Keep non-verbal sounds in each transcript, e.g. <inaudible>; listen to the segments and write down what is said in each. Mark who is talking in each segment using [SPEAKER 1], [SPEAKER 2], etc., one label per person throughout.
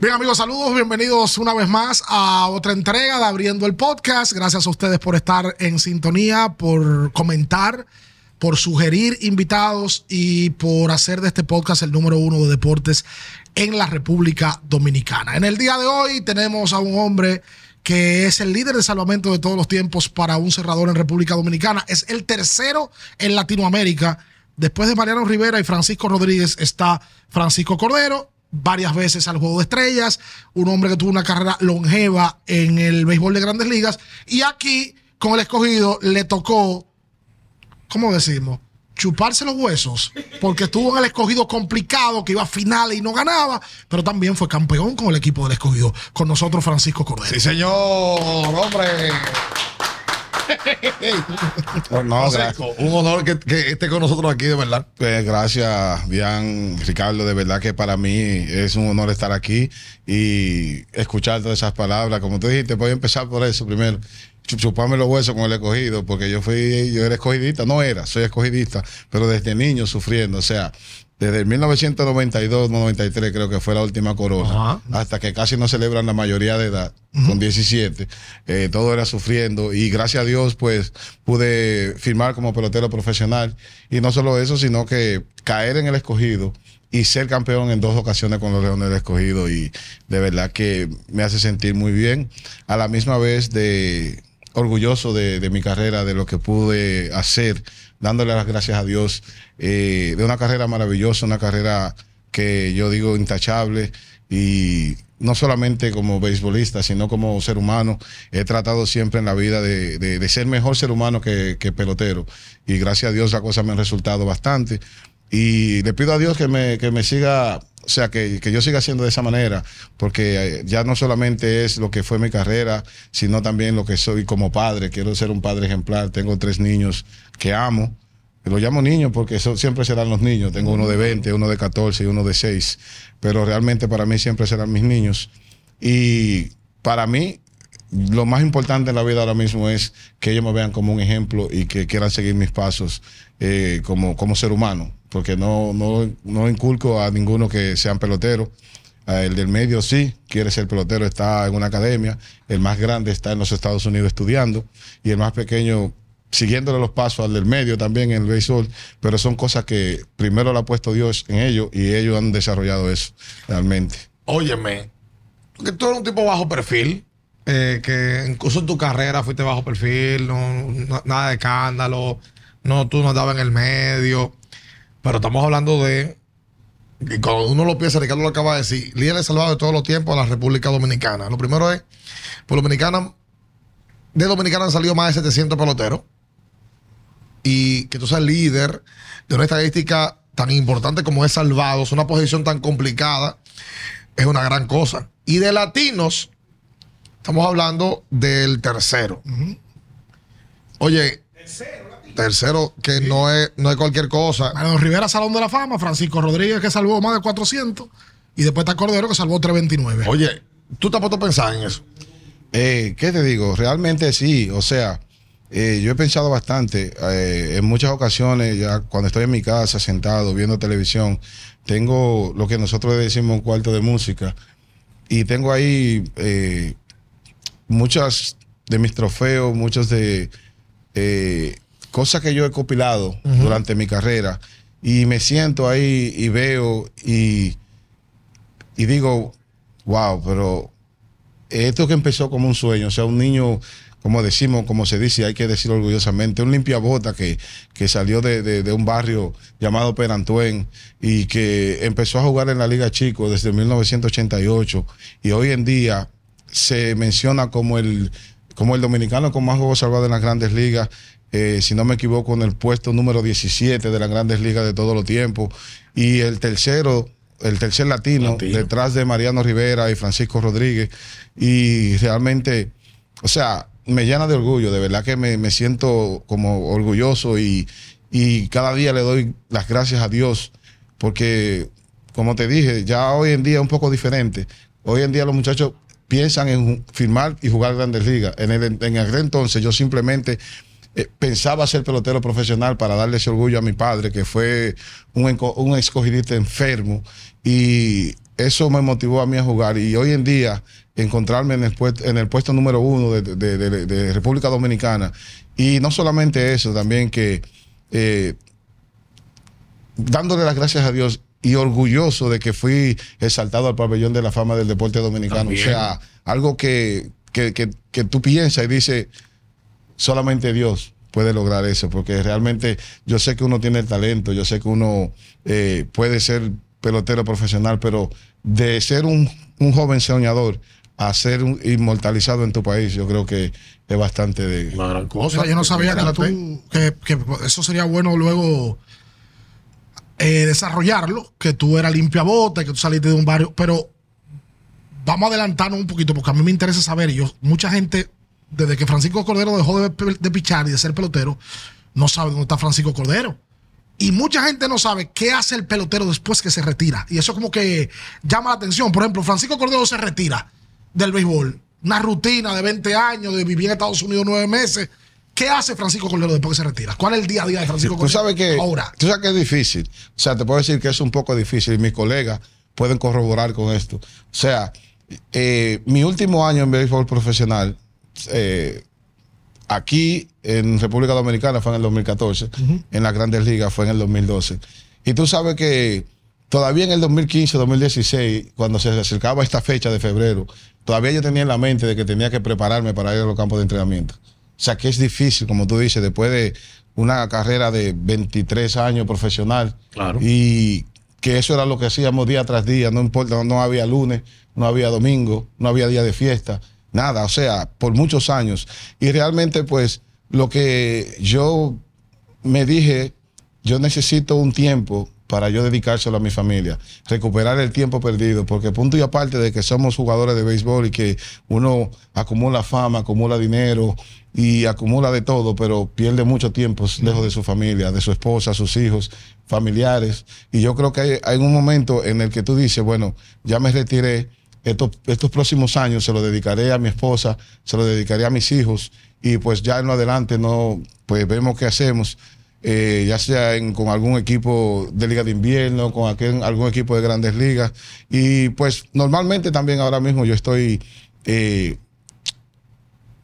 [SPEAKER 1] Bien amigos, saludos, bienvenidos una vez más a otra entrega de Abriendo el Podcast. Gracias a ustedes por estar en sintonía, por comentar, por sugerir invitados y por hacer de este podcast el número uno de deportes en la República Dominicana. En el día de hoy tenemos a un hombre que es el líder de salvamento de todos los tiempos para un cerrador en República Dominicana. Es el tercero en Latinoamérica. Después de Mariano Rivera y Francisco Rodríguez está Francisco Cordero, varias veces al Juego de Estrellas, un hombre que tuvo una carrera longeva en el béisbol de grandes ligas. Y aquí, con el escogido, le tocó, ¿cómo decimos? Chuparse los huesos, porque estuvo en el escogido complicado, que iba a finales y no ganaba, pero también fue campeón con el equipo del escogido. Con nosotros, Francisco Cordero.
[SPEAKER 2] Sí, señor, hombre. <laughs>
[SPEAKER 3] no,
[SPEAKER 2] un honor que, esté con nosotros aquí, de verdad.
[SPEAKER 3] Pues gracias, bien, Ricardo. De verdad que para mí es un honor estar aquí y escuchar todas esas palabras. Como tú dijiste, voy a empezar por eso primero. Chuparme los huesos con el escogido, porque yo fui, yo era escogidista, no era, soy escogidista, pero desde niño sufriendo. O sea, desde el 1992, 93 creo que fue la última corona, hasta que casi no celebran la mayoría de edad, con 17, eh, todo era sufriendo y gracias a Dios pues pude firmar como pelotero profesional y no solo eso, sino que caer en el escogido y ser campeón en dos ocasiones con los Leones del Escogido y de verdad que me hace sentir muy bien, a la misma vez de orgulloso de, de mi carrera, de lo que pude hacer dándole las gracias a Dios eh, de una carrera maravillosa, una carrera que yo digo intachable y no solamente como beisbolista, sino como ser humano. He tratado siempre en la vida de, de, ser mejor ser humano que, que, pelotero. Y gracias a Dios las cosas me han resultado bastante. Y le pido a Dios que me, que me siga, o sea, que, que yo siga haciendo de esa manera, porque eh, ya no solamente es lo que fue mi carrera, sino también lo que soy como padre. Quiero ser un padre ejemplar. Tengo tres niños que amo. Lo llamo niños porque eso siempre serán los niños. Tengo uno de 20, uno de 14 y uno de 6. Pero realmente para mí siempre serán mis niños. Y para mí, lo más importante en la vida ahora mismo es que ellos me vean como un ejemplo y que quieran seguir mis pasos eh, como, como ser humano. Porque no, no, no inculco a ninguno que sean peloteros. El del medio sí, quiere ser pelotero, está en una academia. El más grande está en los Estados Unidos estudiando. Y el más pequeño siguiéndole los pasos al del medio también en el béisbol, pero son cosas que primero lo ha puesto Dios en ellos y ellos han desarrollado eso realmente.
[SPEAKER 2] Óyeme, porque tú eres un tipo bajo perfil, eh, que incluso en tu carrera fuiste bajo perfil, no, nada de escándalo, no, tú no estabas en el medio, pero estamos hablando de, y cuando uno lo piensa, Ricardo lo acaba de decir, líder salvado de todos los tiempos a la República Dominicana. Lo primero es, por Dominicana, de Dominicana han salido más de 700 peloteros y que tú seas líder de una estadística tan importante como es Salvados, una posición tan complicada, es una gran cosa. Y de latinos, estamos hablando del tercero. Oye, tercero, que no es, no es cualquier cosa.
[SPEAKER 1] Bueno, Rivera, Salón de la Fama, Francisco Rodríguez, que salvó más de 400, y después está Cordero, que salvó 329.
[SPEAKER 2] Oye, ¿tú te has puesto a pensar en eso?
[SPEAKER 3] Eh, ¿Qué te digo? Realmente sí, o sea eh, yo he pensado bastante, eh, en muchas ocasiones, ya cuando estoy en mi casa sentado viendo televisión, tengo lo que nosotros decimos un cuarto de música y tengo ahí eh, muchas de mis trofeos, muchos de cosas que yo he compilado durante mi carrera y me siento ahí y veo y, y digo, wow, pero esto que empezó como un sueño, o sea, un niño como decimos, como se dice, hay que decirlo orgullosamente, un limpiabota que, que salió de, un barrio llamado Perantuen y que empezó a jugar en la Liga Chico desde 1988 y hoy en día se menciona como el, como el dominicano con más juegos salvados en las grandes ligas. Eh, si no me equivoco, en el puesto número 17 de las grandes ligas de todos los tiempos. Y el tercero, el tercer latino, detrás de Mariano Rivera y Francisco Rodríguez. Y realmente, o sea, me llena de orgullo, de verdad que me, siento como orgulloso y, cada día le doy las gracias a Dios porque, como te dije, ya hoy en día es un poco diferente. Hoy en día los muchachos piensan en firmar y jugar grandes ligas. En, el, en aquel entonces yo simplemente eh, pensaba ser pelotero profesional para darle ese orgullo a mi padre, que fue un, un escogidista enfermo. Y eso me motivó a mí a jugar y hoy en día encontrarme en el, puesto, en el puesto número uno de, de- de- de República Dominicana y no solamente eso, también que eh, dándole las gracias a Dios y orgulloso de que fui exaltado al pabellón de la fama del deporte dominicano.
[SPEAKER 2] También.
[SPEAKER 3] O sea, algo que, que, que- que tú piensas y dices, solamente Dios puede lograr eso, porque realmente yo sé que uno tiene el talento, yo sé que uno eh, puede ser pelotero profesional, pero de ser un, un joven soñador a ser un inmortalizado en tu país, yo creo que es bastante de...
[SPEAKER 2] Una gran cosa.
[SPEAKER 1] O sea, yo no sabía que,
[SPEAKER 2] Fíjate.
[SPEAKER 1] tú, que, que eso sería bueno luego eh, desarrollarlo, que tú eras limpiabote, que tú saliste de un barrio, pero vamos a adelantarnos un poquito porque a mí me interesa saber, y yo, mucha gente, desde que Francisco Cordero dejó de, de pichar y de ser pelotero, no sabe dónde está Francisco Cordero. Y mucha gente no sabe qué hace el pelotero después que se retira. Y eso como que llama la atención. Por ejemplo, Francisco Cordero se retira del béisbol. Una rutina de 20 años, de vivir en Estados Unidos nueve meses. ¿Qué hace Francisco Cordero después que se retira? ¿Cuál es el día a día de Francisco
[SPEAKER 3] Tú
[SPEAKER 1] Cordero?
[SPEAKER 3] sabes que,
[SPEAKER 1] Ahora.
[SPEAKER 3] tú sabes que es difícil. O sea, te puedo decir que es un poco difícil y mis colegas pueden corroborar con esto. O sea, eh, mi último año en béisbol profesional, eh, aquí en República Dominicana fue en el 2014, en las grandes ligas fue en el 2012. Y tú sabes que todavía en el 2015, 2016, cuando se acercaba esta fecha de febrero, todavía yo tenía en la mente de que tenía que prepararme para ir a los campos de entrenamiento. O sea, que es difícil, como tú dices, después de una carrera de 23 años profesional.
[SPEAKER 2] Claro.
[SPEAKER 3] Y que eso era lo que hacíamos día tras día, no importa, no, no había lunes, no había domingo, no había día de fiesta, nada, o sea, por muchos años. Y realmente, pues, lo que yo me dije, yo necesito un tiempo para yo dedicárselo a mi familia, recuperar el tiempo perdido, porque punto y aparte de que somos jugadores de béisbol y que uno acumula fama, acumula dinero y acumula de todo, pero pierde mucho tiempo lejos de su familia, de su esposa, sus hijos, familiares. Y yo creo que hay, hay un momento en el que tú dices, bueno, ya me retiré, estos, estos próximos años se lo dedicaré a mi esposa, se lo dedicaré a mis hijos y pues ya en lo adelante no, pues vemos qué hacemos, eh, ya sea en- con algún equipo de liga de invierno, con aquel- algún equipo de grandes ligas. Y pues normalmente también ahora mismo yo estoy eh,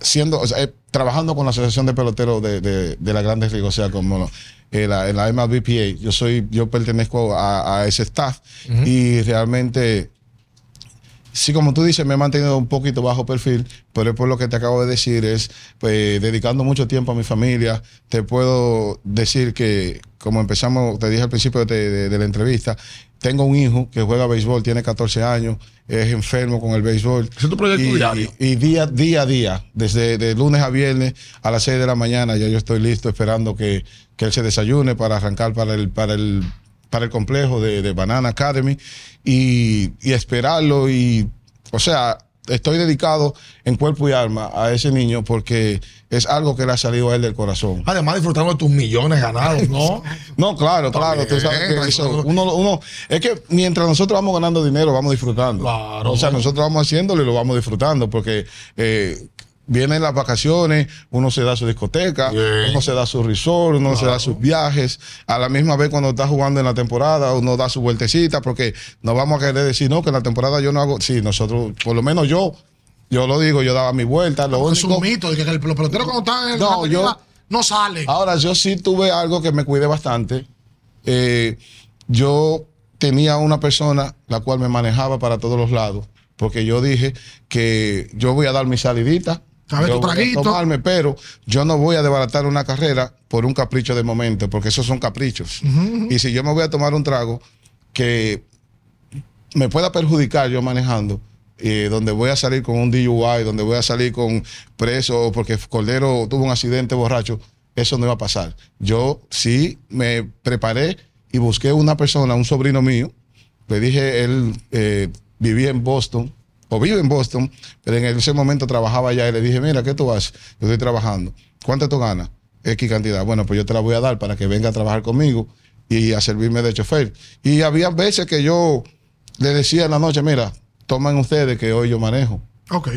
[SPEAKER 3] siendo, o sea, eh, trabajando con la Asociación de Peloteros de, de, de las Grandes Ligas, o sea, como eh, la, en la MLBPA, yo soy, yo pertenezco a, a ese staff y realmente sí, como tú dices, me he mantenido un poquito bajo perfil, pero es por lo que te acabo de decir, es pues, dedicando mucho tiempo a mi familia. Te puedo decir que, como empezamos, te dije al principio de, de- de la entrevista, tengo un hijo que juega béisbol, tiene 14 años, es enfermo con el béisbol.
[SPEAKER 2] Es tu proyecto
[SPEAKER 3] y,
[SPEAKER 2] diario.
[SPEAKER 3] Y día, día a día, desde de lunes a viernes a las 6 de la mañana, ya yo estoy listo esperando que, que él se desayune para arrancar para el, para el, para el complejo de, de Banana Academy y, y esperarlo. Y, o sea, estoy dedicado en cuerpo y alma a ese niño porque es algo que le ha salido a él del corazón.
[SPEAKER 2] Además, disfrutando de tus millones ganados, ¿no? <laughs>
[SPEAKER 3] No, claro, claro. Tú sabes que
[SPEAKER 2] También,
[SPEAKER 3] eso,
[SPEAKER 2] claro.
[SPEAKER 3] uno, uno, es que mientras nosotros vamos ganando dinero, vamos disfrutando.
[SPEAKER 2] Claro.
[SPEAKER 3] O sea, nosotros vamos haciéndolo y lo vamos disfrutando porque eh, vienen las vacaciones, uno se da su discoteca,
[SPEAKER 2] Bien.
[SPEAKER 3] uno se da su resort, uno se da sus viajes. A la misma vez, cuando está jugando en la temporada, uno da su vueltecita porque no vamos a querer decir, no, que en la temporada yo no hago. Sí, nosotros, por lo menos yo, yo lo digo, yo daba mi vuelta. Lo
[SPEAKER 1] Es
[SPEAKER 3] único,
[SPEAKER 1] un mito los peloteros cuando están en
[SPEAKER 3] No,
[SPEAKER 1] la
[SPEAKER 3] yo-
[SPEAKER 1] no salen.
[SPEAKER 3] Ahora, yo sí tuve algo que me cuidé bastante. Eh, yo tenía una persona la cual me manejaba para todos los lados, porque yo dije que yo voy a dar mi salidita. Yo
[SPEAKER 1] tu
[SPEAKER 3] voy a
[SPEAKER 1] traguito.
[SPEAKER 3] tomarme, pero yo no voy a desbaratar una carrera por un capricho de momento, porque esos son caprichos. Y si yo me voy a tomar un trago que me pueda perjudicar yo manejando, eh, donde voy a salir con un DUI, donde voy a salir con preso porque Cordero tuvo un accidente borracho, eso no iba a pasar. Yo sí me preparé y busqué una persona, un sobrino mío, le dije, él eh, vivía en Boston, o vive en Boston, pero en ese momento trabajaba allá y le dije, mira, ¿qué tú haces? Yo estoy trabajando. ¿Cuánto tú ganas? X cantidad. Bueno, pues yo te la voy a dar para que venga a trabajar conmigo y a servirme de chofer. Y había veces que yo le decía en la noche, mira, tomen ustedes que hoy yo manejo.
[SPEAKER 1] Ok.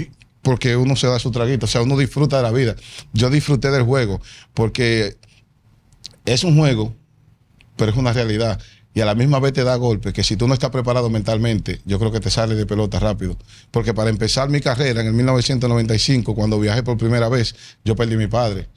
[SPEAKER 3] Porque uno se da su traguito, o sea, uno disfruta de la vida. Yo disfruté del juego, porque es un juego, pero es una realidad. Y y a la misma vez te da golpe, que si tú no estás preparado mentalmente, yo creo que te sale de pelota rápido. Porque para empezar mi carrera en el 1995, cuando viajé por primera vez, yo perdí a mi padre.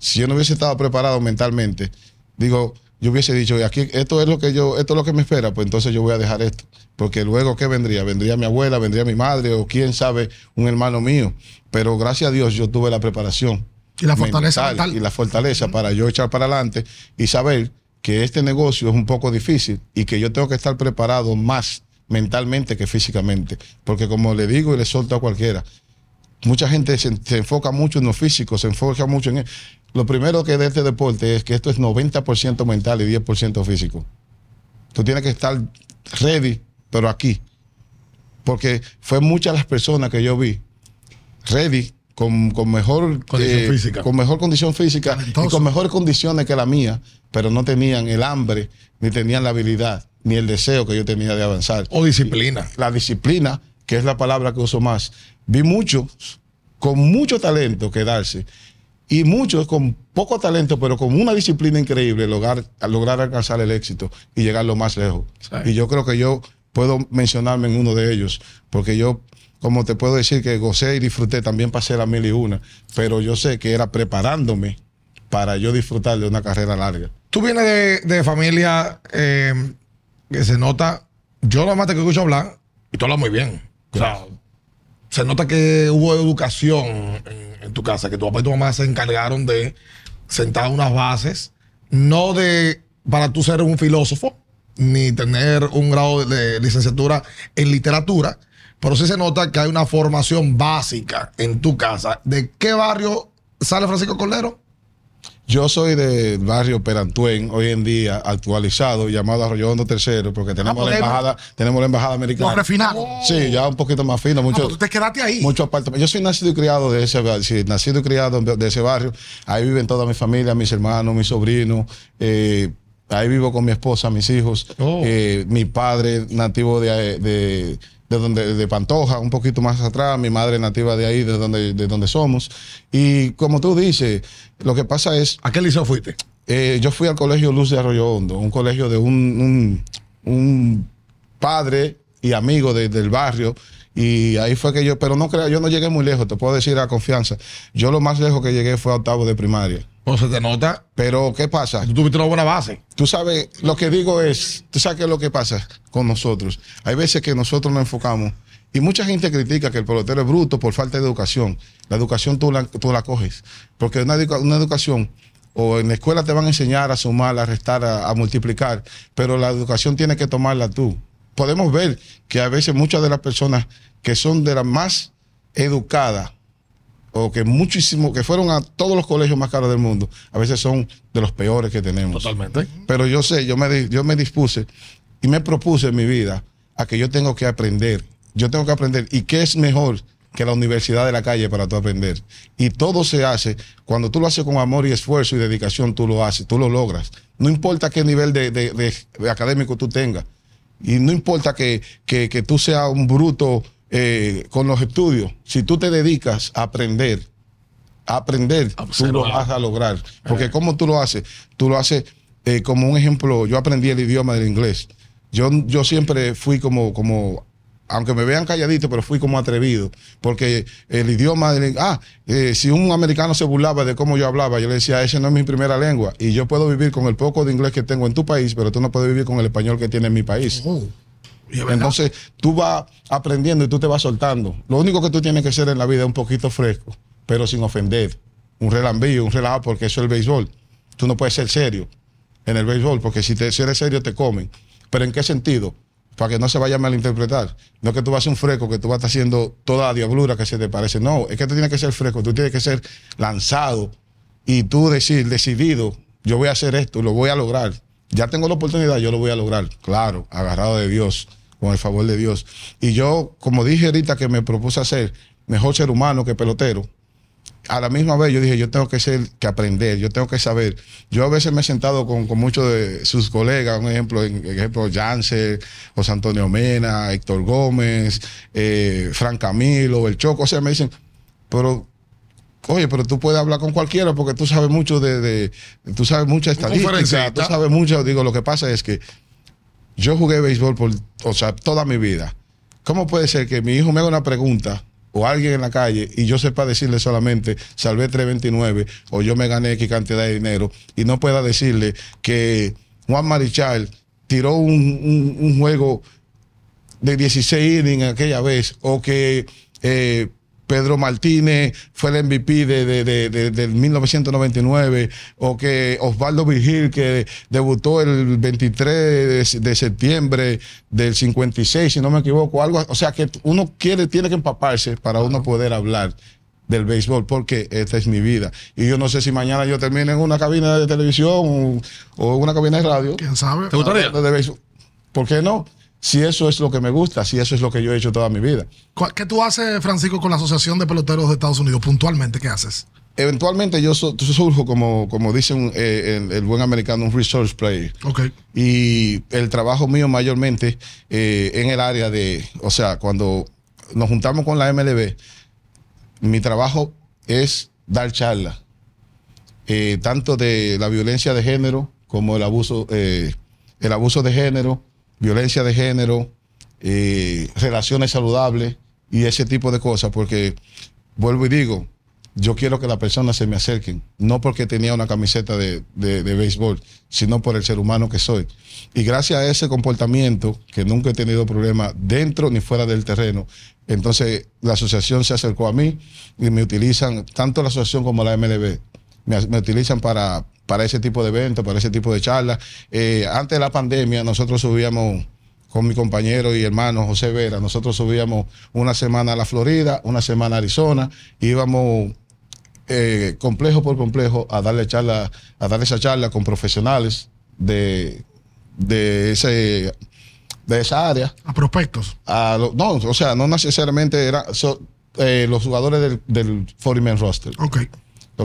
[SPEAKER 3] Si yo no hubiese estado preparado mentalmente, digo, yo hubiese dicho, aquí esto es lo que yo, esto es lo que me espera, pues entonces yo voy a dejar esto. Porque luego, ¿qué vendría? Vendría mi abuela, vendría mi madre, o quién sabe, un hermano mío. Pero gracias a Dios yo tuve la preparación.
[SPEAKER 1] Y la fortaleza
[SPEAKER 3] mental
[SPEAKER 1] mental.
[SPEAKER 3] Y la fortaleza para yo echar para adelante y saber que este negocio es un poco difícil y que yo tengo que estar preparado más mentalmente que físicamente. Porque como le digo y le solto a cualquiera, mucha gente se, se enfoca mucho en lo físico, se enfoca mucho en... Lo primero que de este deporte es que esto es 90% mental y 10% físico. Tú tienes que estar ready, pero aquí. Porque fue muchas las personas que yo vi ready, con, con mejor eh,
[SPEAKER 2] Condición física.
[SPEAKER 3] con mejor condición física y con mejores condiciones que la mía, pero no tenían el hambre, ni tenían la habilidad, ni el deseo que yo tenía de avanzar
[SPEAKER 2] O disciplina.
[SPEAKER 3] la disciplina, que es la palabra que uso más. Vi muchos con mucho talento quedarse y muchos con poco talento, pero con una disciplina increíble, lograr, lograr alcanzar el éxito y llegar lo más lejos.
[SPEAKER 2] Sí.
[SPEAKER 3] Y yo creo que yo puedo mencionarme en uno de ellos, porque yo, como te puedo decir, que gocé y disfruté, también pasé la mil y una, pero yo sé que era preparándome para yo disfrutar de una carrera larga.
[SPEAKER 2] Tú vienes de, de familia eh, que se nota. Yo nomás te escucho hablar y tú hablas muy bien. O sea, se nota que hubo educación en, en tu casa, que tu papá y tu mamá se encargaron de sentar unas bases, no de para tú ser un filósofo, ni tener un grado de licenciatura en literatura, pero sí se nota que hay una formación básica en tu casa. ¿De qué barrio sale Francisco Cordero?
[SPEAKER 3] Yo soy del barrio Perantuen, hoy en día actualizado, llamado Arroyo Hondo Tercero, porque tenemos la
[SPEAKER 1] podemos.
[SPEAKER 3] embajada, tenemos la embajada americana.
[SPEAKER 1] refinado.
[SPEAKER 3] Sí, ya un poquito más fino,
[SPEAKER 1] Ah,
[SPEAKER 3] mucho,
[SPEAKER 1] pues tú te quedaste ahí.
[SPEAKER 3] mucho. Yo soy nacido y criado de ese barrio, sí, nacido y criado de, de ese barrio. Ahí viven toda mi familia, mis hermanos, mis sobrinos. eh, ahí vivo con mi esposa, mis hijos.
[SPEAKER 2] Oh.
[SPEAKER 3] Eh, mi padre nativo de, de, de donde de Pantoja, un poquito más atrás, mi madre nativa de ahí, de donde, de donde somos. Y como tú dices, lo que pasa es
[SPEAKER 2] ¿A qué liceo fuiste?
[SPEAKER 3] eh, yo fui al colegio Luz de Arroyo Hondo, un colegio de un, un- un padre y amigo de- del barrio. Y ahí fue que yo, pero no creo, yo no llegué muy lejos, te puedo decir a confianza. Yo lo más lejos que llegué fue a octavo de primaria.
[SPEAKER 2] O se te nota,
[SPEAKER 3] Pero, ¿qué pasa?
[SPEAKER 2] tú tuviste una buena base.
[SPEAKER 3] Tú sabes, lo que digo es, tú sabes qué es lo que pasa con nosotros. Hay veces que nosotros nos enfocamos y mucha gente critica que el pelotero es bruto por falta de educación. La educación tú la, tú la coges. Porque una, educa- una educación, o en la escuela te van a enseñar a sumar, a restar, a, a multiplicar, pero la educación tiene que tomarla tú. Podemos ver que a veces muchas de las personas que son de las más educadas o que muchísimo, que fueron a todos los colegios más caros del mundo, a veces son de los peores que tenemos.
[SPEAKER 2] Totalmente.
[SPEAKER 3] Pero yo sé, yo me, yo me dispuse y me propuse en mi vida a que yo tengo que aprender. Yo tengo que aprender. ¿Y qué es mejor que la universidad de la calle para tú aprender? Y todo se hace, cuando tú lo haces con amor y esfuerzo y dedicación, tú lo haces, tú lo logras. No importa qué nivel de, de- de- de académico tú tengas. Y no importa que, que- que tú seas un bruto eh, con los estudios. Si tú te dedicas a aprender, a aprender, tú
[SPEAKER 2] Observar.
[SPEAKER 3] lo vas a lograr. Porque ¿cómo tú lo haces? Tú lo haces eh, como un ejemplo. Yo aprendí el idioma del inglés. Yo, yo siempre fui como, como, aunque me vean calladito, pero fui como atrevido. Porque el idioma del ah, eh, si un americano se burlaba de cómo yo hablaba, yo le decía, esa no es mi primera lengua. Y yo puedo vivir con el poco de inglés que tengo en tu país, pero tú no puedes vivir con el español que tiene en mi país.
[SPEAKER 1] Oh.
[SPEAKER 3] Entonces, tú vas aprendiendo y tú te vas soltando. Lo único que tú tienes que hacer en la vida es un poquito fresco, pero sin ofender. Un relambío, un relajo, porque eso es el béisbol. Tú no puedes ser serio en el béisbol, porque si eres serio te comen. ¿Pero en qué sentido? Para que no se vaya a malinterpretar. No es que tú vas a ser un fresco, que tú vas a estar haciendo toda la diablura que se te parece. No, es que tú tienes que ser fresco, tú tienes que ser lanzado y tú decir, decidido, yo voy a hacer esto, lo voy a lograr. Ya tengo la oportunidad, yo lo voy a lograr. Claro, agarrado de Dios, con el favor de Dios. Y yo, como dije ahorita que me propuse hacer mejor ser humano que pelotero, a la misma vez yo dije, yo tengo que ser, que aprender, yo tengo que saber. Yo a veces me he sentado con, con muchos de sus colegas, un ejemplo, en, ejemplo, Janser, José Antonio Mena, Héctor Gómez, eh, Fran Camilo, El Choco, o sea, me dicen, pero Oye, pero tú puedes hablar con cualquiera porque tú sabes mucho de, de- tú sabes mucha estadística, tú sabes mucho. Digo, lo que pasa es que Yo jugué béisbol por, o sea, toda mi vida. ¿Cómo puede ser que mi hijo me haga una pregunta o alguien en la calle y yo sepa decirle solamente salvé 329 o yo me gané X cantidad de dinero y no pueda decirle que Juan Marichal tiró un, juego de 16 innings aquella vez o que eh, Pedro Martínez fue el MVP de, de- de- de- del 1999 o que Osvaldo Vigil que debutó el 23 de, de septiembre del 56 si no me equivoco algo o sea que uno quiere tiene que empaparse para uno poder hablar del béisbol porque esta es mi vida y yo no sé si mañana yo termine en una cabina de televisión o, o en una cabina de radio
[SPEAKER 1] ¿Quién sabe?
[SPEAKER 2] ¿Te gustaría?
[SPEAKER 3] hablando de béisbol. ¿Por qué no? Si eso es lo que me gusta, si eso es lo que yo he hecho toda mi vida.
[SPEAKER 1] ¿Cuál- ¿Qué tú haces, Francisco, con la Asociación de Peloteros de Estados Unidos? Puntualmente, ¿qué haces?
[SPEAKER 3] Eventualmente yo so- surjo como, como dice un, eh, el, el buen americano, un resource player.
[SPEAKER 1] Ok.
[SPEAKER 3] Y el trabajo mío mayormente eh, en el área de, o sea, cuando nos juntamos con la MLB, mi trabajo es dar charlas, eh, tanto de la violencia de género como el abuso, eh, el abuso de género, violencia de género, eh, relaciones saludables y ese tipo de cosas, porque vuelvo y digo, yo quiero que las personas se me acerquen, no porque tenía una camiseta de, de- béisbol, sino por el ser humano que soy. Y gracias a ese comportamiento, que nunca he tenido problema dentro ni fuera del terreno, entonces la asociación se acercó a mí y me utilizan, tanto la asociación como la MLB, me, me utilizan para, para ese tipo de eventos, para ese tipo de charlas. Eh, antes de la pandemia, nosotros subíamos con mi compañero y hermano José Vera, nosotros subíamos una semana a la Florida, una semana a Arizona, íbamos eh, complejo por complejo a darle charla, a darle esa charla con profesionales de, de ese de esa área.
[SPEAKER 1] A prospectos.
[SPEAKER 3] A lo- no, o sea, no necesariamente eran so- eh, los jugadores del, del 40-man roster
[SPEAKER 1] Ok.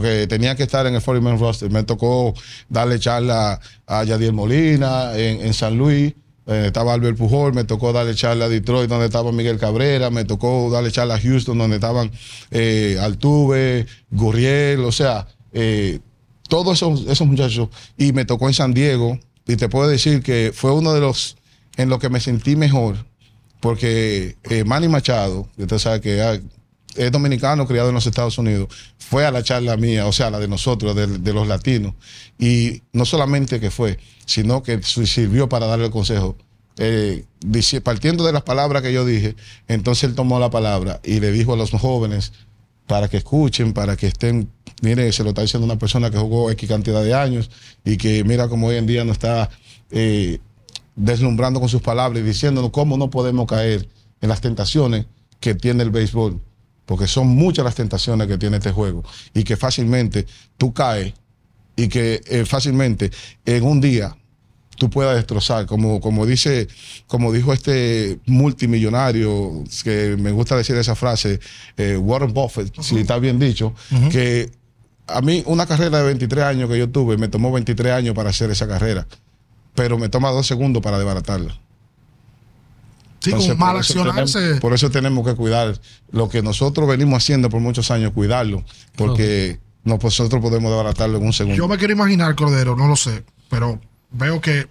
[SPEAKER 3] Que tenía que estar en el 40-man roster. Me tocó darle charla a Yadier Molina en, San Luis. eh, estaba Albert Pujol, me tocó darle charla a Detroit donde estaba Miguel Cabrera, me tocó darle charla a Houston donde estaban eh, Altuve, Gurriel, o sea, eh, todos esos, esos muchachos. Y me tocó en San Diego y te puedo decir que fue uno de los en los que me sentí mejor porque eh, Manny Machado, usted sabe que ah, es dominicano criado en los Estados Unidos, fue a la charla mía, o sea, la de nosotros, de, los latinos. Y no solamente que fue, sino que sirvió para darle el consejo. Eh, partiendo de las palabras que yo dije, entonces él tomó la palabra y le dijo a los jóvenes para que escuchen, para que estén, mire, se lo está diciendo una persona que jugó X cantidad de años y que mira como hoy en día no está eh, deslumbrando con sus palabras y diciéndonos cómo no podemos caer en las tentaciones que tiene el béisbol, porque son muchas las tentaciones que tiene este juego y que fácilmente tú caes y que eh, fácilmente en un día tú puedas destrozar, como, como dice, como dijo este multimillonario, que me gusta decir esa frase, eh, Warren Buffett, si está bien dicho, que a mí una carrera de 23 años que yo tuve, me tomó 23 años para hacer esa carrera, pero me toma dos segundos para desbaratarla.
[SPEAKER 1] Sí,
[SPEAKER 3] Entonces,
[SPEAKER 1] con mal accionarse.
[SPEAKER 3] tenemos- por eso tenemos que cuidar lo que nosotros venimos haciendo por muchos años, cuidarlo, porque no, nosotros podemos desbaratarlo en un segundo.
[SPEAKER 1] Yo me quiero imaginar, Cordero, no lo sé, pero veo que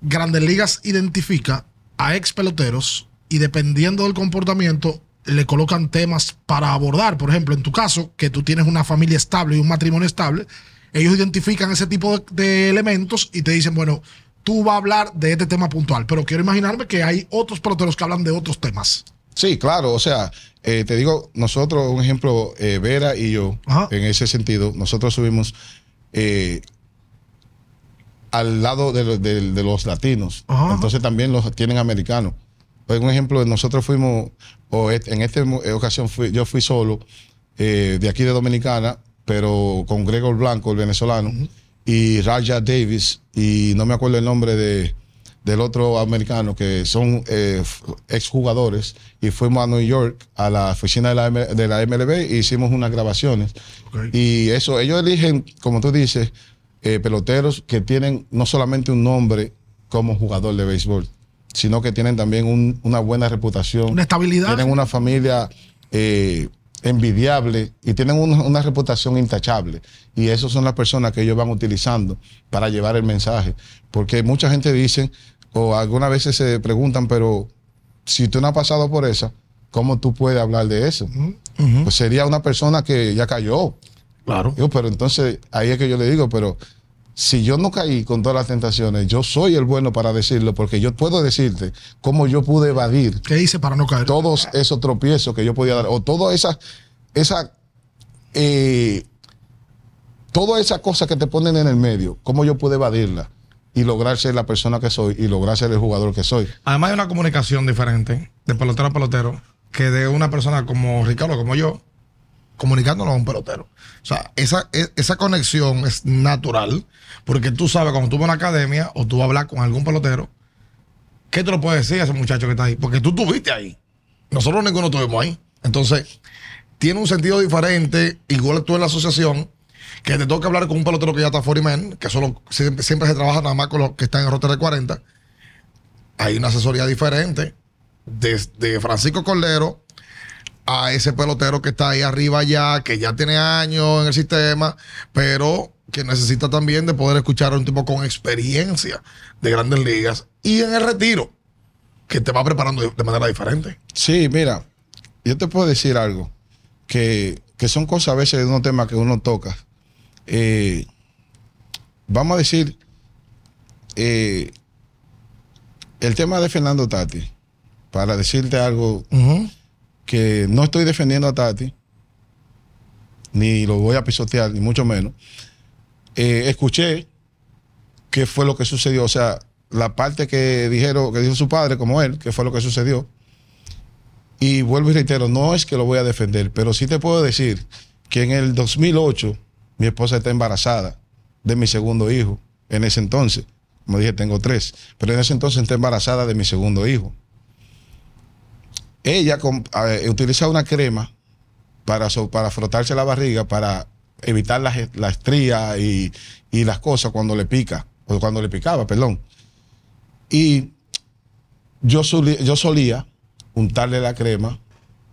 [SPEAKER 1] Grandes Ligas identifica a ex peloteros y dependiendo del comportamiento le colocan temas para abordar. Por ejemplo, en tu caso, que tú tienes una familia estable y un matrimonio estable, ellos identifican ese tipo de, de elementos y te dicen, bueno, tú vas a hablar de este tema puntual, pero quiero imaginarme que hay otros peloteros que hablan de otros temas.
[SPEAKER 3] Sí, claro, o sea, eh, te digo, nosotros, un ejemplo, eh, Vera y yo,
[SPEAKER 1] Ajá.
[SPEAKER 3] en ese sentido, nosotros subimos eh, al lado de, lo- de- de los latinos,
[SPEAKER 1] Ajá.
[SPEAKER 3] entonces también los tienen americanos. Pues, un ejemplo, nosotros fuimos, o en esta ocasión fui- yo fui solo, de aquí de Dominicana, pero con Gregor Blanco, el venezolano, y Raja Davis, y no me acuerdo el nombre de, del otro americano, que son eh, exjugadores, y fuimos a New York, a la oficina de la, M- de la MLB, e hicimos unas grabaciones. Y eso, ellos eligen, como tú dices, eh, peloteros que tienen no solamente un nombre como jugador de béisbol, sino que tienen también un- una buena reputación.
[SPEAKER 1] Una estabilidad.
[SPEAKER 3] Tienen una familia eh, envidiable y tienen una, una reputación intachable. Y esas son las personas que ellos van utilizando para llevar el mensaje. Porque mucha gente dice, o algunas veces se preguntan, pero si tú no has pasado por esa, ¿cómo tú puedes hablar de eso? Pues sería una persona que ya cayó.
[SPEAKER 2] Claro.
[SPEAKER 3] Digo, pero entonces ahí es que yo le digo, pero si yo no caí con todas las tentaciones, yo soy el bueno para decirlo, porque yo puedo decirte cómo yo pude evadir
[SPEAKER 1] ¿Qué hice para no caer?
[SPEAKER 3] todos esos tropiezos que yo podía dar, o todas esas, esa, eh, todas esas cosas que te ponen en el medio, cómo yo pude evadirla y lograr ser la persona que soy y lograr ser el jugador que soy.
[SPEAKER 2] Además hay una comunicación diferente de pelotero a pelotero que de una persona como Ricardo, como yo, comunicándonos a un pelotero. O sea, esa, e- esa conexión es natural porque tú sabes cuando tú vas a una academia o tú vas a hablar con algún pelotero, ¿qué te lo puedes decir a ese muchacho que está ahí? Porque tú estuviste ahí. Nosotros ninguno estuvimos ahí. Entonces, tiene un sentido diferente, igual tú en la asociación, que te toca hablar con un pelotero que ya está 40 man, que solo, siempre, siempre se trabaja nada más con los que están en Rota de 40. Hay una asesoría diferente desde Francisco Cordero a ese pelotero que está ahí arriba ya, que ya tiene años en el sistema, pero que necesita también de poder escuchar a un tipo con experiencia de grandes ligas y en el retiro, que te va preparando de, manera diferente.
[SPEAKER 3] Sí, mira, yo te puedo decir algo, que, que son cosas a veces de unos temas que uno toca. Eh, vamos a decir, eh, el tema de Fernando Tati, para decirte algo que no estoy defendiendo a Tati, ni lo voy a pisotear, ni mucho menos. Eh, escuché qué fue lo que sucedió, o sea, la parte que dijeron, que dijo su padre, como él, qué fue lo que sucedió. Y vuelvo y reitero, no es que lo voy a defender, pero sí te puedo decir que en el 2008 mi esposa está embarazada de mi segundo hijo. En ese entonces, como dije, tengo tres, pero en ese entonces está embarazada de mi segundo hijo. Ella eh, utiliza una crema para, para frotarse la barriga, para evitar las la estrías y, y las cosas cuando le pica, o cuando le picaba, perdón. Y yo, solía, yo solía untarle la crema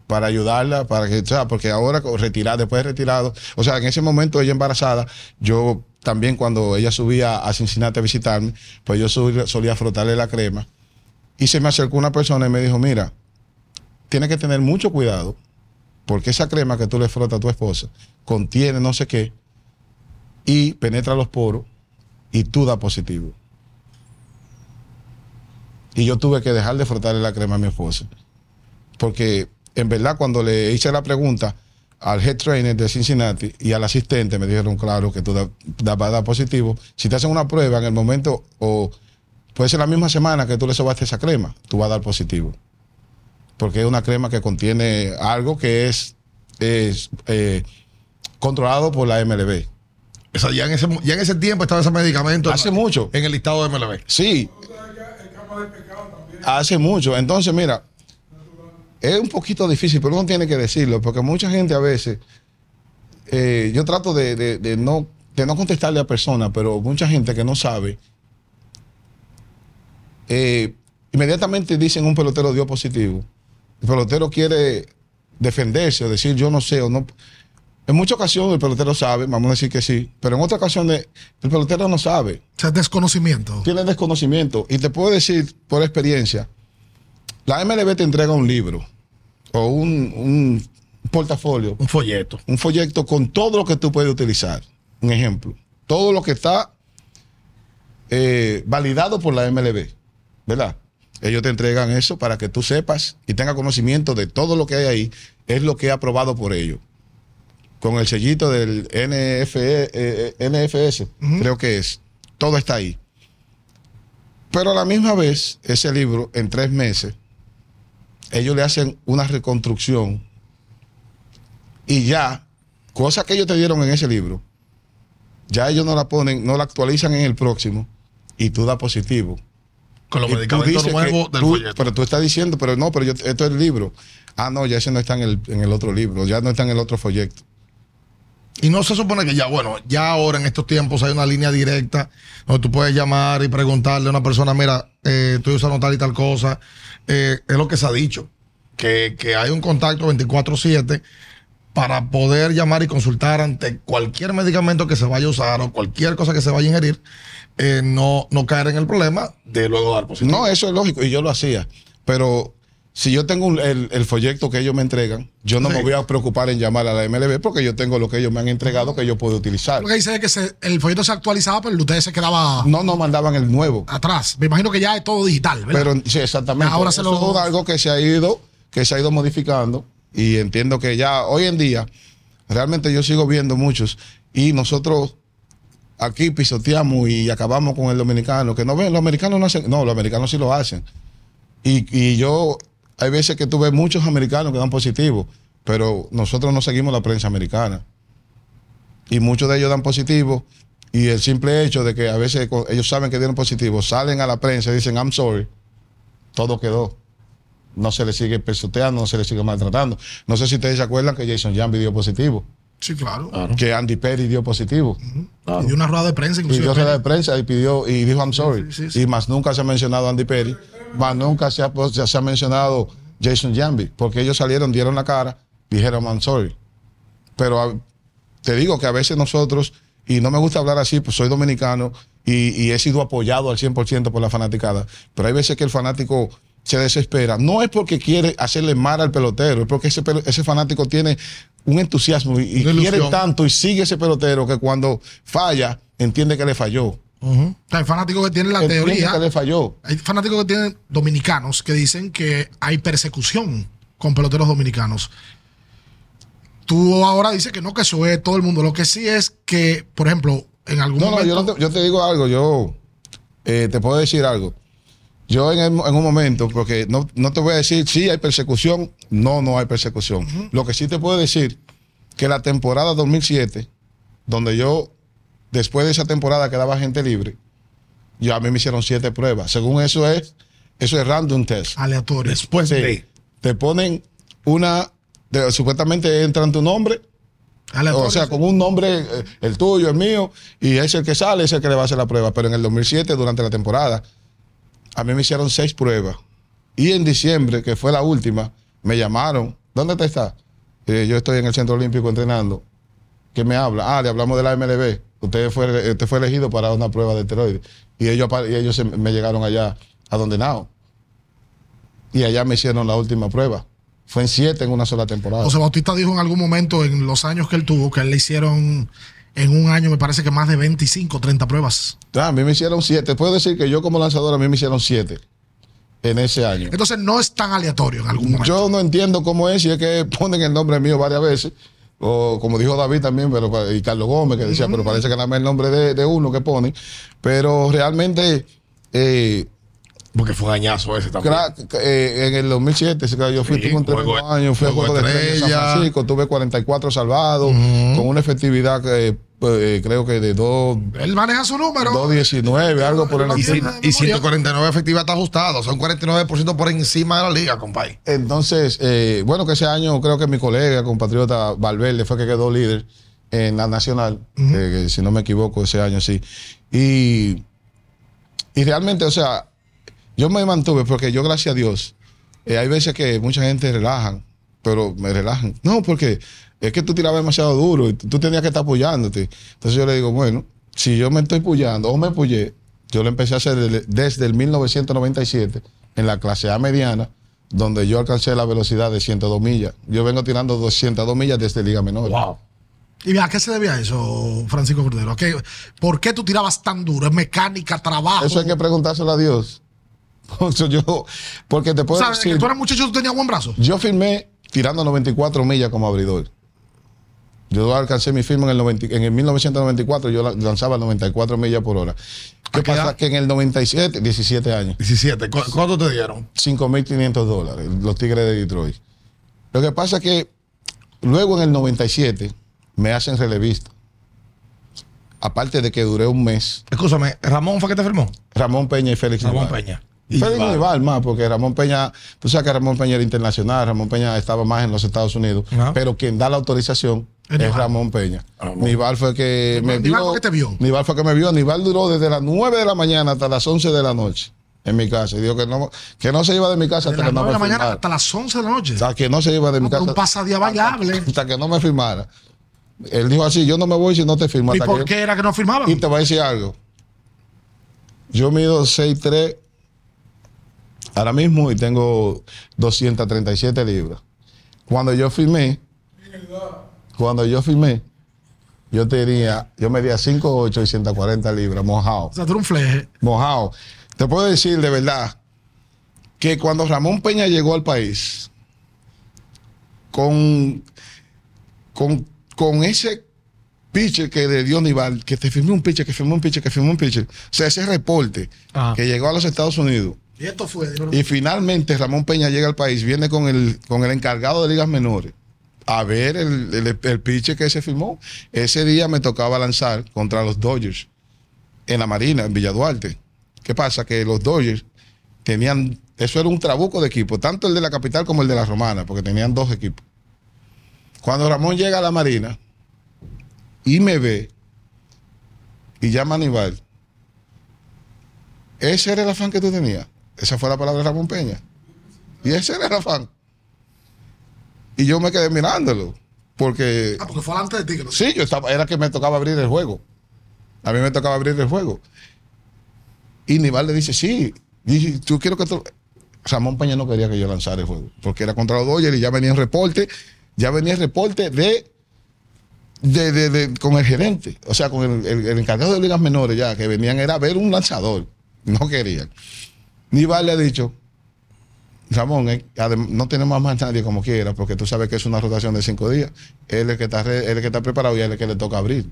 [SPEAKER 3] para ayudarla, para que, o sea, porque ahora retirar, después de retirado, o sea, en ese momento ella embarazada, yo también cuando ella subía a Cincinnati a visitarme, pues yo solía frotarle la crema. Y se me acercó una persona y me dijo, mira, tienes que tener mucho cuidado, porque esa crema que tú le frotas a tu esposa contiene no sé qué y penetra los poros y tú da positivo. Y yo tuve que dejar de frotarle la crema a mi esposa. Porque en verdad cuando le hice la pregunta al head trainer de Cincinnati y al asistente me dijeron, claro, que tú da- vas a dar positivo. Si te hacen una prueba en el momento, o puede ser la misma semana que tú le sobaste esa crema, tú vas a dar positivo. Porque es una crema que contiene algo que es, es, eh, controlado por la MLB.
[SPEAKER 2] O sea, ya en ese, ya en ese tiempo estaba ese medicamento
[SPEAKER 3] Hace
[SPEAKER 2] en-
[SPEAKER 3] mucho.
[SPEAKER 2] en el listado de MLB.
[SPEAKER 3] Sí. Hace mucho. Entonces, mira, es un poquito difícil, pero uno tiene que decirlo, porque mucha gente a veces, eh, yo trato de, de- de no, de no contestarle a personas, pero mucha gente que no sabe, eh, inmediatamente dicen un pelotero dio positivo. El pelotero quiere defenderse o decir yo no sé o no. En muchas ocasiones el pelotero sabe, vamos a decir que sí, pero en otras ocasiones el pelotero no sabe
[SPEAKER 1] O sea, desconocimiento.
[SPEAKER 3] tiene desconocimiento. Y te puedo decir por experiencia, la MLB te entrega un libro o un, un portafolio,
[SPEAKER 2] Un folleto.
[SPEAKER 3] un folleto con todo lo que tú puedes utilizar. Un ejemplo, todo lo que está eh, validado por la MLB, ¿verdad? Ellos te entregan eso para que tú sepas y tengas conocimiento de todo lo que hay ahí, es lo que es aprobado por ellos. Con el sellito del NFE, eh, eh, NFS, creo que es. Todo está ahí. Pero a la misma vez, ese libro, en tres meses, ellos le hacen una reconstrucción y ya, cosas que ellos te dieron en ese libro, ya ellos no la ponen, no la actualizan en el próximo y tú das positivo.
[SPEAKER 2] Con los medicamentos nuevos del
[SPEAKER 3] tú-
[SPEAKER 2] folleto.
[SPEAKER 3] Pero tú estás diciendo, pero no, pero yo, esto es el libro. Ah, no, ya ese no está en el, en el otro libro, ya no está en el otro folleto.
[SPEAKER 2] Y no se supone que ya, bueno, ya ahora en estos tiempos hay una línea directa donde tú puedes llamar y preguntarle a una persona, mira, eh, estoy usando tal y tal cosa. Eh, es lo que se ha dicho, que, que hay un contacto 24/7 para poder llamar y consultar ante cualquier medicamento que se vaya a usar o cualquier cosa que se vaya a ingerir, eh, no, no caer en el problema de luego dar positivo.
[SPEAKER 3] No, eso es lógico y yo lo hacía. Pero si yo tengo un- el, el folleto que ellos me entregan, yo no
[SPEAKER 2] Sí.
[SPEAKER 3] me voy a preocupar en llamar a la MLB porque yo tengo lo que ellos me han entregado que yo puedo utilizar.
[SPEAKER 1] Lo que dice es que se- el folleto se actualizaba, pero ustedes se quedaba
[SPEAKER 3] No nos mandaban el nuevo.
[SPEAKER 1] atrás. Me imagino que ya es todo digital, ¿verdad?
[SPEAKER 3] Pero sí, exactamente.
[SPEAKER 1] Ahora se lo-
[SPEAKER 3] es algo que se ha ido, que se ha ido modificando y entiendo que ya hoy en día realmente yo sigo viendo muchos y nosotros aquí pisoteamos y acabamos con el dominicano, que no ven, los americanos no hacen, no, los americanos sí lo hacen. Y, y yo, hay veces que tú ves muchos americanos que dan positivo, pero nosotros no seguimos la prensa americana. Y muchos de ellos dan positivo. Y el simple hecho de que a veces ellos saben que dieron positivo, salen a la prensa y dicen, I'm sorry, todo quedó. No se le sigue pisoteando, no se le sigue maltratando. No sé si ustedes se acuerdan que Jason Jambi dio positivo,
[SPEAKER 1] sí, claro.
[SPEAKER 3] que Andy Perry dio positivo.
[SPEAKER 1] Y dio una rueda de prensa, inclusive.
[SPEAKER 3] Pidió rueda de prensa y pidió y dijo I'm sorry.
[SPEAKER 1] sí, sí.
[SPEAKER 3] Y más nunca se ha mencionado Andy Perry, más nunca se ha, se, se ha mencionado Jason Jambi, porque ellos salieron, dieron la cara, dijeron I'm sorry. Pero a- te digo que a veces nosotros, y no me gusta hablar así, pues soy dominicano y, y he sido apoyado al 100% por la fanaticada, pero hay veces que el fanático se desespera. No es porque quiere hacerle mal al pelotero, es porque ese, ese fanático tiene un entusiasmo y, quiere tanto y sigue ese pelotero que cuando falla, entiende que le falló.
[SPEAKER 1] Hay fanáticos que tienen la
[SPEAKER 3] Entiende
[SPEAKER 1] teoría.
[SPEAKER 3] que le falló.
[SPEAKER 1] Hay fanáticos que tienen dominicanos que dicen que hay persecución con peloteros dominicanos. Tú ahora dices que no, que eso es todo el mundo. Lo que sí es que, por ejemplo, en algún
[SPEAKER 3] No, no,
[SPEAKER 1] momento.
[SPEAKER 3] yo, no te, yo te digo algo, yo eh, te puedo decir algo. Yo en, el- en un momento, porque no, no te voy a decir si hay persecución, no, no hay persecución. Lo que sí te puedo decir, que la temporada 2007, donde yo, después de esa temporada quedaba gente libre, yo a mí me hicieron siete pruebas. Según eso es, eso es random test.
[SPEAKER 1] aleatorio.
[SPEAKER 2] Después
[SPEAKER 3] Sí.
[SPEAKER 2] de.
[SPEAKER 3] Te ponen una, de- supuestamente entra en tu nombre,
[SPEAKER 1] Aleatorio.
[SPEAKER 3] o sea, con un nombre, eh, el tuyo, el mío, y es el que sale, es el que le va a hacer la prueba. Pero en el 2007, durante la temporada, a mí me hicieron seis pruebas. Y en diciembre, que fue la última, me llamaron. ¿Dónde te está? Eh, yo estoy en el Centro Olímpico entrenando. ¿Qué me habla? Ah, le hablamos de la MLB. Usted fue, usted fue elegido para una prueba de esteroides. Y ellos, ellos me llegaron allá a donde Nao. Y allá me hicieron la última prueba. Fue en siete en una sola temporada.
[SPEAKER 1] José Bautista dijo en algún momento, en los años que él tuvo, que él le hicieron en un año, me parece que más de 25, 30 pruebas.
[SPEAKER 3] Ah, a mí me hicieron siete. Puedo decir que yo como lanzador a mí me hicieron siete en ese año.
[SPEAKER 1] Entonces no es tan aleatorio en algún momento.
[SPEAKER 3] Yo no entiendo cómo es, si es que <laughs> ponen el nombre mío varias veces, o como dijo David también, pero y Carlos Gómez que decía, pero parece que nada más el nombre de, de uno que ponen. Pero realmente, eh,
[SPEAKER 2] Porque fue gañazo ese también.
[SPEAKER 3] eh, en el 2007, sí, claro, yo fui
[SPEAKER 2] Sí,
[SPEAKER 3] tuve un
[SPEAKER 2] juego-
[SPEAKER 3] tremendo año, fui a
[SPEAKER 2] juego
[SPEAKER 3] de en San
[SPEAKER 2] estrella.
[SPEAKER 3] Francisco, tuve 44 salvados, con una efectividad que eh, creo que de 2,
[SPEAKER 1] Él maneja su número.
[SPEAKER 3] 2.19, algo por el
[SPEAKER 2] Y,
[SPEAKER 1] de
[SPEAKER 2] y
[SPEAKER 1] memoria.
[SPEAKER 2] 149 efectiva está ajustado. Son 49% por encima de la liga, compadre.
[SPEAKER 3] Entonces, eh, bueno, que ese año creo que mi colega, compatriota Valverde, fue que quedó líder en la nacional, eh, si no me equivoco, ese año sí. Y, y realmente, o sea, yo me mantuve porque yo, gracias a Dios, eh, hay veces que mucha gente relajan, pero me relajan. No, porque es que tú tirabas demasiado duro y tú tenías que estar apoyándote. Entonces yo le digo, bueno, si yo me estoy apoyando o me apoyé, yo lo empecé a hacer desde- desde el 1997 en la clase A mediana, donde yo alcancé la velocidad de 102 millas. Yo vengo tirando 202 millas desde Liga Menor.
[SPEAKER 2] Wow.
[SPEAKER 1] ¿Y a qué se debía eso, Francisco Cordero? ¿A qué- ¿Por qué tú tirabas tan duro? ¿Es mecánica, trabajo?
[SPEAKER 3] Eso hay que preguntárselo a Dios. <laughs> Yo, porque te puedo
[SPEAKER 1] ¿Sabes?
[SPEAKER 3] decir,
[SPEAKER 1] Que tú eras muchacho, tú tenías buen brazo.
[SPEAKER 3] yo firmé tirando 94 millas como abridor. Yo alcancé mi firma en el, 90 en el 1994, yo la- lanzaba 94 millas por hora. ¿Qué
[SPEAKER 2] ¿A qué
[SPEAKER 3] pasa?
[SPEAKER 2] edad?
[SPEAKER 3] Que en el 97, 17 años,
[SPEAKER 2] 17. ¿Cu- ¿Cuánto te dieron?
[SPEAKER 3] 5.500 dólares, los Tigres de Detroit. Lo que pasa es que luego en el 97 me hacen relevista. Aparte de que duré un mes,
[SPEAKER 2] Escúchame, ¿Ramón fue que te firmó?
[SPEAKER 3] Ramón Peña y Félix
[SPEAKER 2] Ramón. Peña.
[SPEAKER 3] Félix
[SPEAKER 2] Nival.
[SPEAKER 3] Nival más, porque Ramón Peña, tú sabes que Ramón Peña era internacional, Ramón Peña estaba más en los Estados Unidos,
[SPEAKER 2] Ajá.
[SPEAKER 3] pero quien da la autorización
[SPEAKER 1] Es.
[SPEAKER 3] Ramón Peña.
[SPEAKER 2] Ramón.
[SPEAKER 3] Nival fue que me
[SPEAKER 1] Nival
[SPEAKER 3] vio.
[SPEAKER 1] fue que te vio.
[SPEAKER 3] Nival fue que me vio. Nival duró desde las 9 de la mañana hasta las 11 de la noche. en mi casa. Y dijo que no, que no se iba de mi casa
[SPEAKER 1] De
[SPEAKER 3] hasta
[SPEAKER 1] las
[SPEAKER 3] que no
[SPEAKER 1] 9 de la mañana
[SPEAKER 3] firmara.
[SPEAKER 1] hasta las 11 de la noche.
[SPEAKER 3] O sea, que no se iba de mi
[SPEAKER 1] No,
[SPEAKER 3] casa.
[SPEAKER 1] un pasadía bailable.
[SPEAKER 3] Hasta que no me firmara. Él dijo así, yo no me voy si no te firmo.
[SPEAKER 1] ¿Y
[SPEAKER 3] hasta
[SPEAKER 1] por
[SPEAKER 3] que-
[SPEAKER 1] qué era que no firmaban?
[SPEAKER 3] Y te voy a decir algo. Yo mido 6'3 ahora mismo y tengo 237 libras. Cuando yo firmé, cuando yo firmé, yo tenía, yo medía 5'8 y 140 libras, mojado.
[SPEAKER 1] O sea, tú un fleje.
[SPEAKER 3] Mojado. Te puedo decir de verdad que cuando Ramón Peña llegó al país, con, con, con ese pitcher que le dio Nival, que te firmó un pitcher, que firmó un pitcher, que firmó un pitcher. O sea, ese reporte
[SPEAKER 2] Ajá.
[SPEAKER 3] que llegó a los Estados Unidos.
[SPEAKER 1] Y esto fue.
[SPEAKER 3] Y finalmente Ramón Peña llega al país, viene con el, con el encargado de ligas menores a ver el, el, el pitcher que se firmó. Ese día me tocaba lanzar contra los Dodgers en la Marina, en Villa Duarte. ¿Qué pasa? Que los Dodgers tenían, eso era un trabuco de equipo, tanto el de la capital como el de la Romana, porque tenían dos equipos. Cuando Ramón llega a la Marina y me ve y llama a Aníbal, ese era el afán que tú tenías. Esa fue la palabra de Ramón Peña. Y ese era el afán. Y yo me quedé mirándolo. Porque
[SPEAKER 1] Ah, porque fue delante de ti que lo
[SPEAKER 3] Sí, yo estaba, era que me tocaba abrir el juego. A mí me tocaba abrir el juego. Y Nival le dice, sí, y tú quiero que tú... Ramón Peña no quería que yo lanzara el juego, porque era contra los Dodgers y ya venía el reporte, ya venía el reporte de, de, de- de- con el gerente, o sea, con el, el- el encargado de ligas menores ya, que venían era ver un lanzador. No querían. Nival le ha dicho, Ramón, eh, no tenemos más nadie como quiera, porque tú sabes que es una rotación de cinco días. Él es el que está, re- él es el que está preparado y él es el que le toca abrir.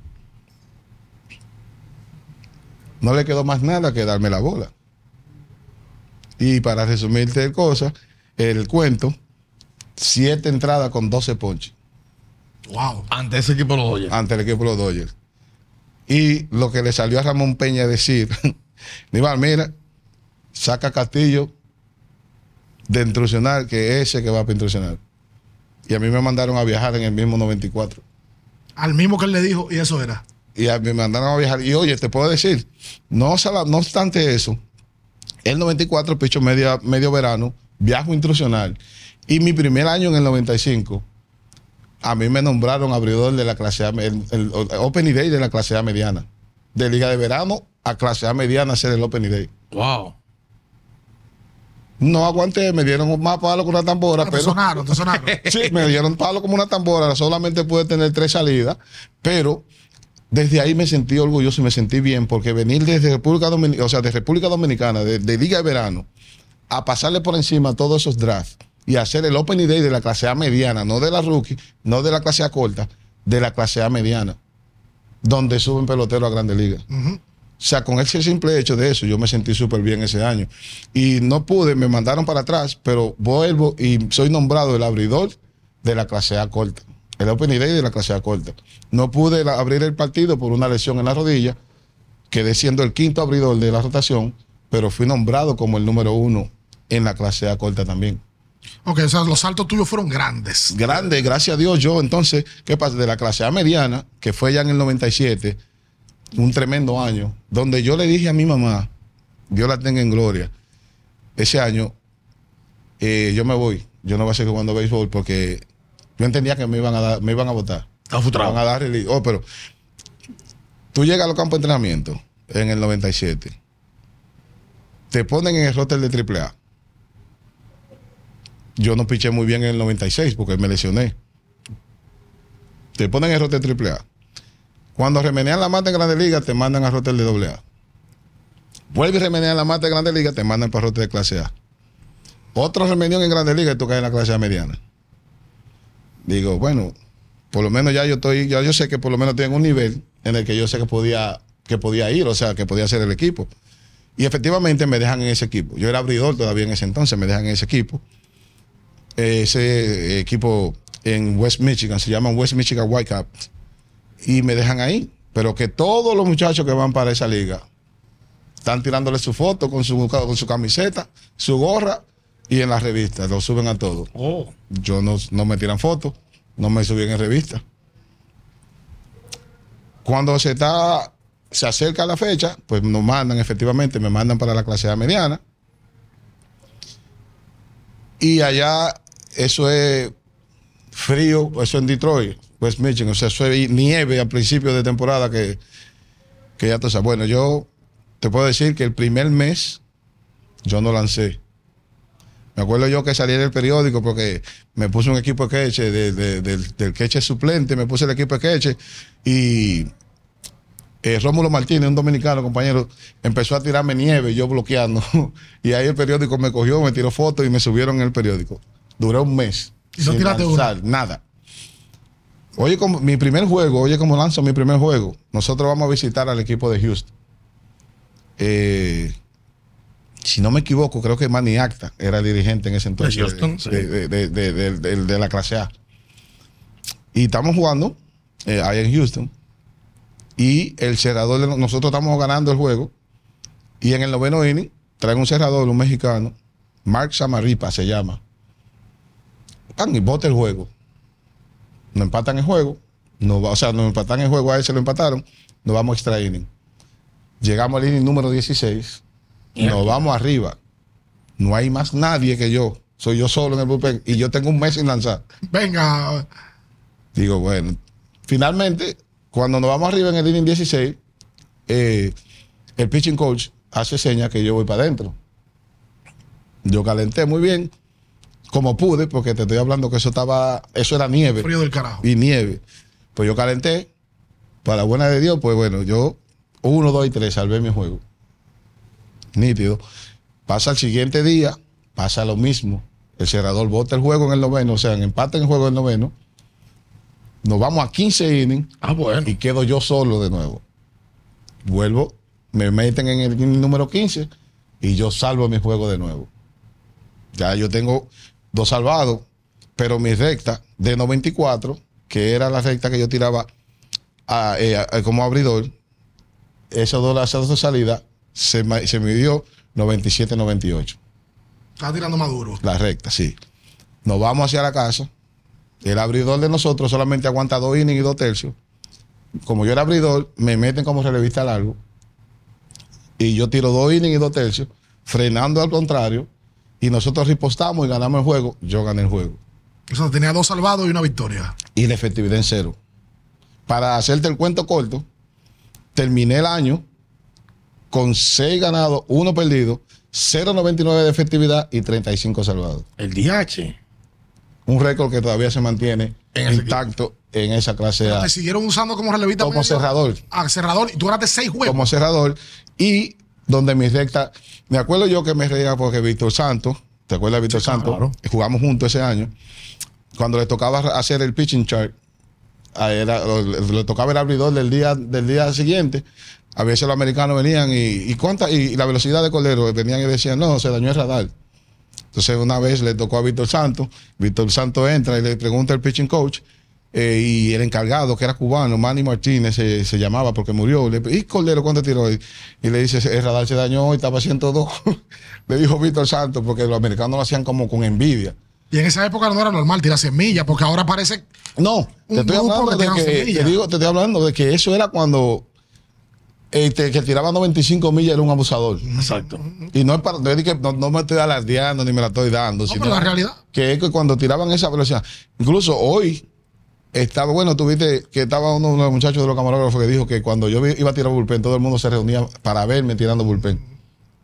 [SPEAKER 3] No le quedó más nada que darme la bola. Y para resumirte el cosa, el cuento, siete entradas con 12 ponches
[SPEAKER 1] Wow.
[SPEAKER 2] Ante ese equipo los Dodgers.
[SPEAKER 3] ante el equipo de los Dodgers. Y lo que le salió a Ramón Peña decir, <laughs> Nival, mira, saca a Castillo de intrusionar, que es ese que va para intrusionar. Y a mí me mandaron a viajar en el mismo 94.
[SPEAKER 1] Al mismo que él le dijo, y eso era.
[SPEAKER 3] Y a- me mandaron a viajar. Y oye, te puedo decir, no, sala- no obstante eso, el 94, picho media, medio verano, viajo intrusional. Y mi primer año en el 95, a mí me nombraron abridor de la clase A, el, el- el Open Day de la clase A mediana. De Liga de Verano a clase A mediana hacer el Open Day.
[SPEAKER 2] Wow.
[SPEAKER 3] No aguanté, me dieron más palo con una tambora,
[SPEAKER 1] Ah, te
[SPEAKER 3] pero.
[SPEAKER 1] sonaron, te sonaron. <laughs>
[SPEAKER 3] Sí, me dieron palo como una tambora, solamente pude tener tres salidas, pero desde ahí me sentí orgulloso y me sentí bien, porque venir desde República Dominicana, o sea, de República Dominicana, de, de Liga de Verano, a pasarle por encima todos esos drafts y hacer el Open Day de la clase A mediana, no de la rookie, no de la clase A corta, de la clase A mediana, donde suben peloteros a Grandes Ligas. O sea, con ese simple hecho de eso, yo me sentí súper bien ese año. Y no pude, me mandaron para atrás, pero vuelvo y soy nombrado el abridor de la clase A corta. El Open Day de la clase A corta. No pude abrir el partido por una lesión en la rodilla. Quedé siendo el quinto abridor de la rotación, pero fui nombrado como el número uno en la clase A corta también.
[SPEAKER 1] Ok, o sea, los saltos tuyos fueron grandes.
[SPEAKER 3] Grande, gracias a Dios. Yo, entonces, ¿qué pasa? De la clase A mediana, que fue ya en el 97, un tremendo año, donde yo le dije a mi mamá, Dios la tenga en gloria, ese año, eh, yo me voy, yo no voy a seguir jugando béisbol porque yo entendía que me iban a dar, me iban a votar.
[SPEAKER 2] Está
[SPEAKER 3] Me van a dar el- Oh, pero tú llegas a los campos de entrenamiento en el 97, te ponen en el roster de AAA. Yo no piché muy bien en el 96 porque me lesioné. Te ponen en el roster de AAA. Cuando remenean la mata en Grande Liga, te mandan al roster de AA. Vuelve y remenean la mata en Grande Liga, te mandan para el roster de clase A. Otro remenión en Grande Liga y tú caes en la clase A mediana. Digo, bueno, por lo menos ya yo estoy, ya yo sé que por lo menos tengo un nivel en el que yo sé que podía, que podía ir, o sea, que podía ser el equipo. Y efectivamente me dejan en ese equipo. Yo era abridor todavía en ese entonces, me dejan en ese equipo. Ese equipo en West Michigan, se llaman West Michigan Whitecaps. Y me dejan ahí. Pero que todos los muchachos que van para esa liga están tirándole su foto con su, con su camiseta, su gorra y en las revistas. Lo suben a todos
[SPEAKER 2] Oh.
[SPEAKER 3] yo no, no me tiran fotos, no me subí en revista. Cuando se está, se acerca la fecha, pues nos mandan, efectivamente, me mandan para la clase A mediana, Y allá, eso es frío, eso en Detroit, West Michigan, o sea, eso es nieve al principio de temporada que, que ya tú sabes. Bueno, yo te puedo decir que el primer mes yo no lancé. Me acuerdo yo que salí en el periódico porque me puse un equipo de queche, de- de- del, del queche suplente, me puse el equipo de queche y eh, Rómulo Martínez, un dominicano, compañero, empezó a tirarme nieve, yo bloqueando. <laughs> y ahí el periódico me cogió, me tiró fotos y me subieron en el periódico. Duré un mes.
[SPEAKER 1] ¿Y no tiraste
[SPEAKER 3] lanzar, Nada. Oye, como mi primer juego, oye, como lanzo mi primer juego. Nosotros vamos a visitar al equipo de Houston. Eh, si no me equivoco, creo que Manny Acta era el dirigente en ese entonces.
[SPEAKER 4] De Houston, sí.
[SPEAKER 3] de, de- de- de- de- de la clase A. Y estamos jugando eh, ahí en Houston. Y el cerrador, de nosotros estamos ganando el juego. Y en el noveno inning, traen un cerrador, un mexicano, Mark Samaripa se llama. Pan, y bota el juego. Nos empatan el juego. Va- o sea, nos empatan el juego, a él se lo empataron. Nos vamos a extra inning. Llegamos al inning número 16. Nos vamos arriba. No hay más nadie que yo. Soy yo solo en el bullpen. Y yo tengo un mes sin lanzar.
[SPEAKER 1] Venga,
[SPEAKER 3] Digo, bueno, finalmente, cuando nos vamos arriba en el inning 16, eh, el pitching coach hace señas que yo voy para adentro. Yo calenté muy bien, como pude, porque te estoy hablando que eso estaba, eso era nieve
[SPEAKER 1] frío del carajo.
[SPEAKER 3] y nieve. Pues yo calenté, para la buena de Dios, pues bueno, yo uno, dos y tres salvé mi juego. Nítido. Pasa el siguiente día, pasa lo mismo. El cerrador bota el juego en el noveno, o sea, en empate en el juego en el noveno. Nos vamos a 15 innings
[SPEAKER 4] Ah, bueno.
[SPEAKER 3] y quedo yo solo de nuevo. Vuelvo, me meten en el inning número 15 y yo salvo mi juego de nuevo. Ya yo tengo dos salvados, pero mi recta de 94, que era la recta que yo tiraba a- eh, a- como abridor, esas dos, esas dos salidas se, se midió 97-98.
[SPEAKER 1] Está tirando maduro.
[SPEAKER 3] La recta, sí. Nos vamos hacia la casa. El abridor de nosotros solamente aguanta dos innings y dos tercios. Como yo era abridor, me meten como relevista largo. Y yo tiro dos innings y dos tercios, frenando al contrario. Y nosotros ripostamos y ganamos el juego. Yo gané el juego.
[SPEAKER 1] O sea, tenía dos salvados y una victoria.
[SPEAKER 3] Y la efectividad en cero. Para hacerte el cuento corto, terminé el año con seis ganados, uno perdido, 0.99 de efectividad y 35 salvados.
[SPEAKER 4] El DH.
[SPEAKER 3] un récord que todavía se mantiene
[SPEAKER 4] En
[SPEAKER 3] intacto en esa clase A
[SPEAKER 1] Te siguieron usando como relevista.
[SPEAKER 3] como cerrador,
[SPEAKER 1] Ah, cerrador. Y tú ganaste seis juegos.
[SPEAKER 3] como cerrador y donde mi recta, me acuerdo yo que me reía porque Víctor Santos, ¿te acuerdas de Víctor Santos?
[SPEAKER 4] claro.
[SPEAKER 3] Jugamos juntos ese año. Cuando le tocaba hacer el pitching chart, a él, a- le, le tocaba el abridor del día del día siguiente. A veces los americanos venían y, y cuánta y, la velocidad de Cordero venían y decían, no, se dañó el radar. Entonces una vez le tocó a Víctor Santos, Víctor Santos entra y le pregunta al pitching coach eh, y el encargado, que era cubano, Manny Martínez, se, se llamaba porque murió. Le, ¿Y Cordero cuánto tiró? Y, y le dice, el radar se dañó y estaba 102. <laughs> le dijo Víctor Santos porque los americanos lo hacían como con envidia.
[SPEAKER 1] Y en esa época no era normal tirar semillas, porque ahora parece.
[SPEAKER 3] No, te estoy hablando
[SPEAKER 1] que
[SPEAKER 3] de que, te digo, te estoy hablando de que eso era cuando este, que tiraba 95 millas era un abusador.
[SPEAKER 4] Exacto.
[SPEAKER 3] Y no es para, no, es de que no, no me estoy alardeando ni me la estoy dando,
[SPEAKER 1] No,
[SPEAKER 3] sino
[SPEAKER 1] pero la realidad.
[SPEAKER 3] que es que cuando tiraban esa velocidad, incluso hoy estaba, bueno, tuviste que estaba uno, uno de los muchachos de los camarógrafos que dijo que cuando yo iba a tirar bullpen, todo el mundo se reunía para verme tirando bullpen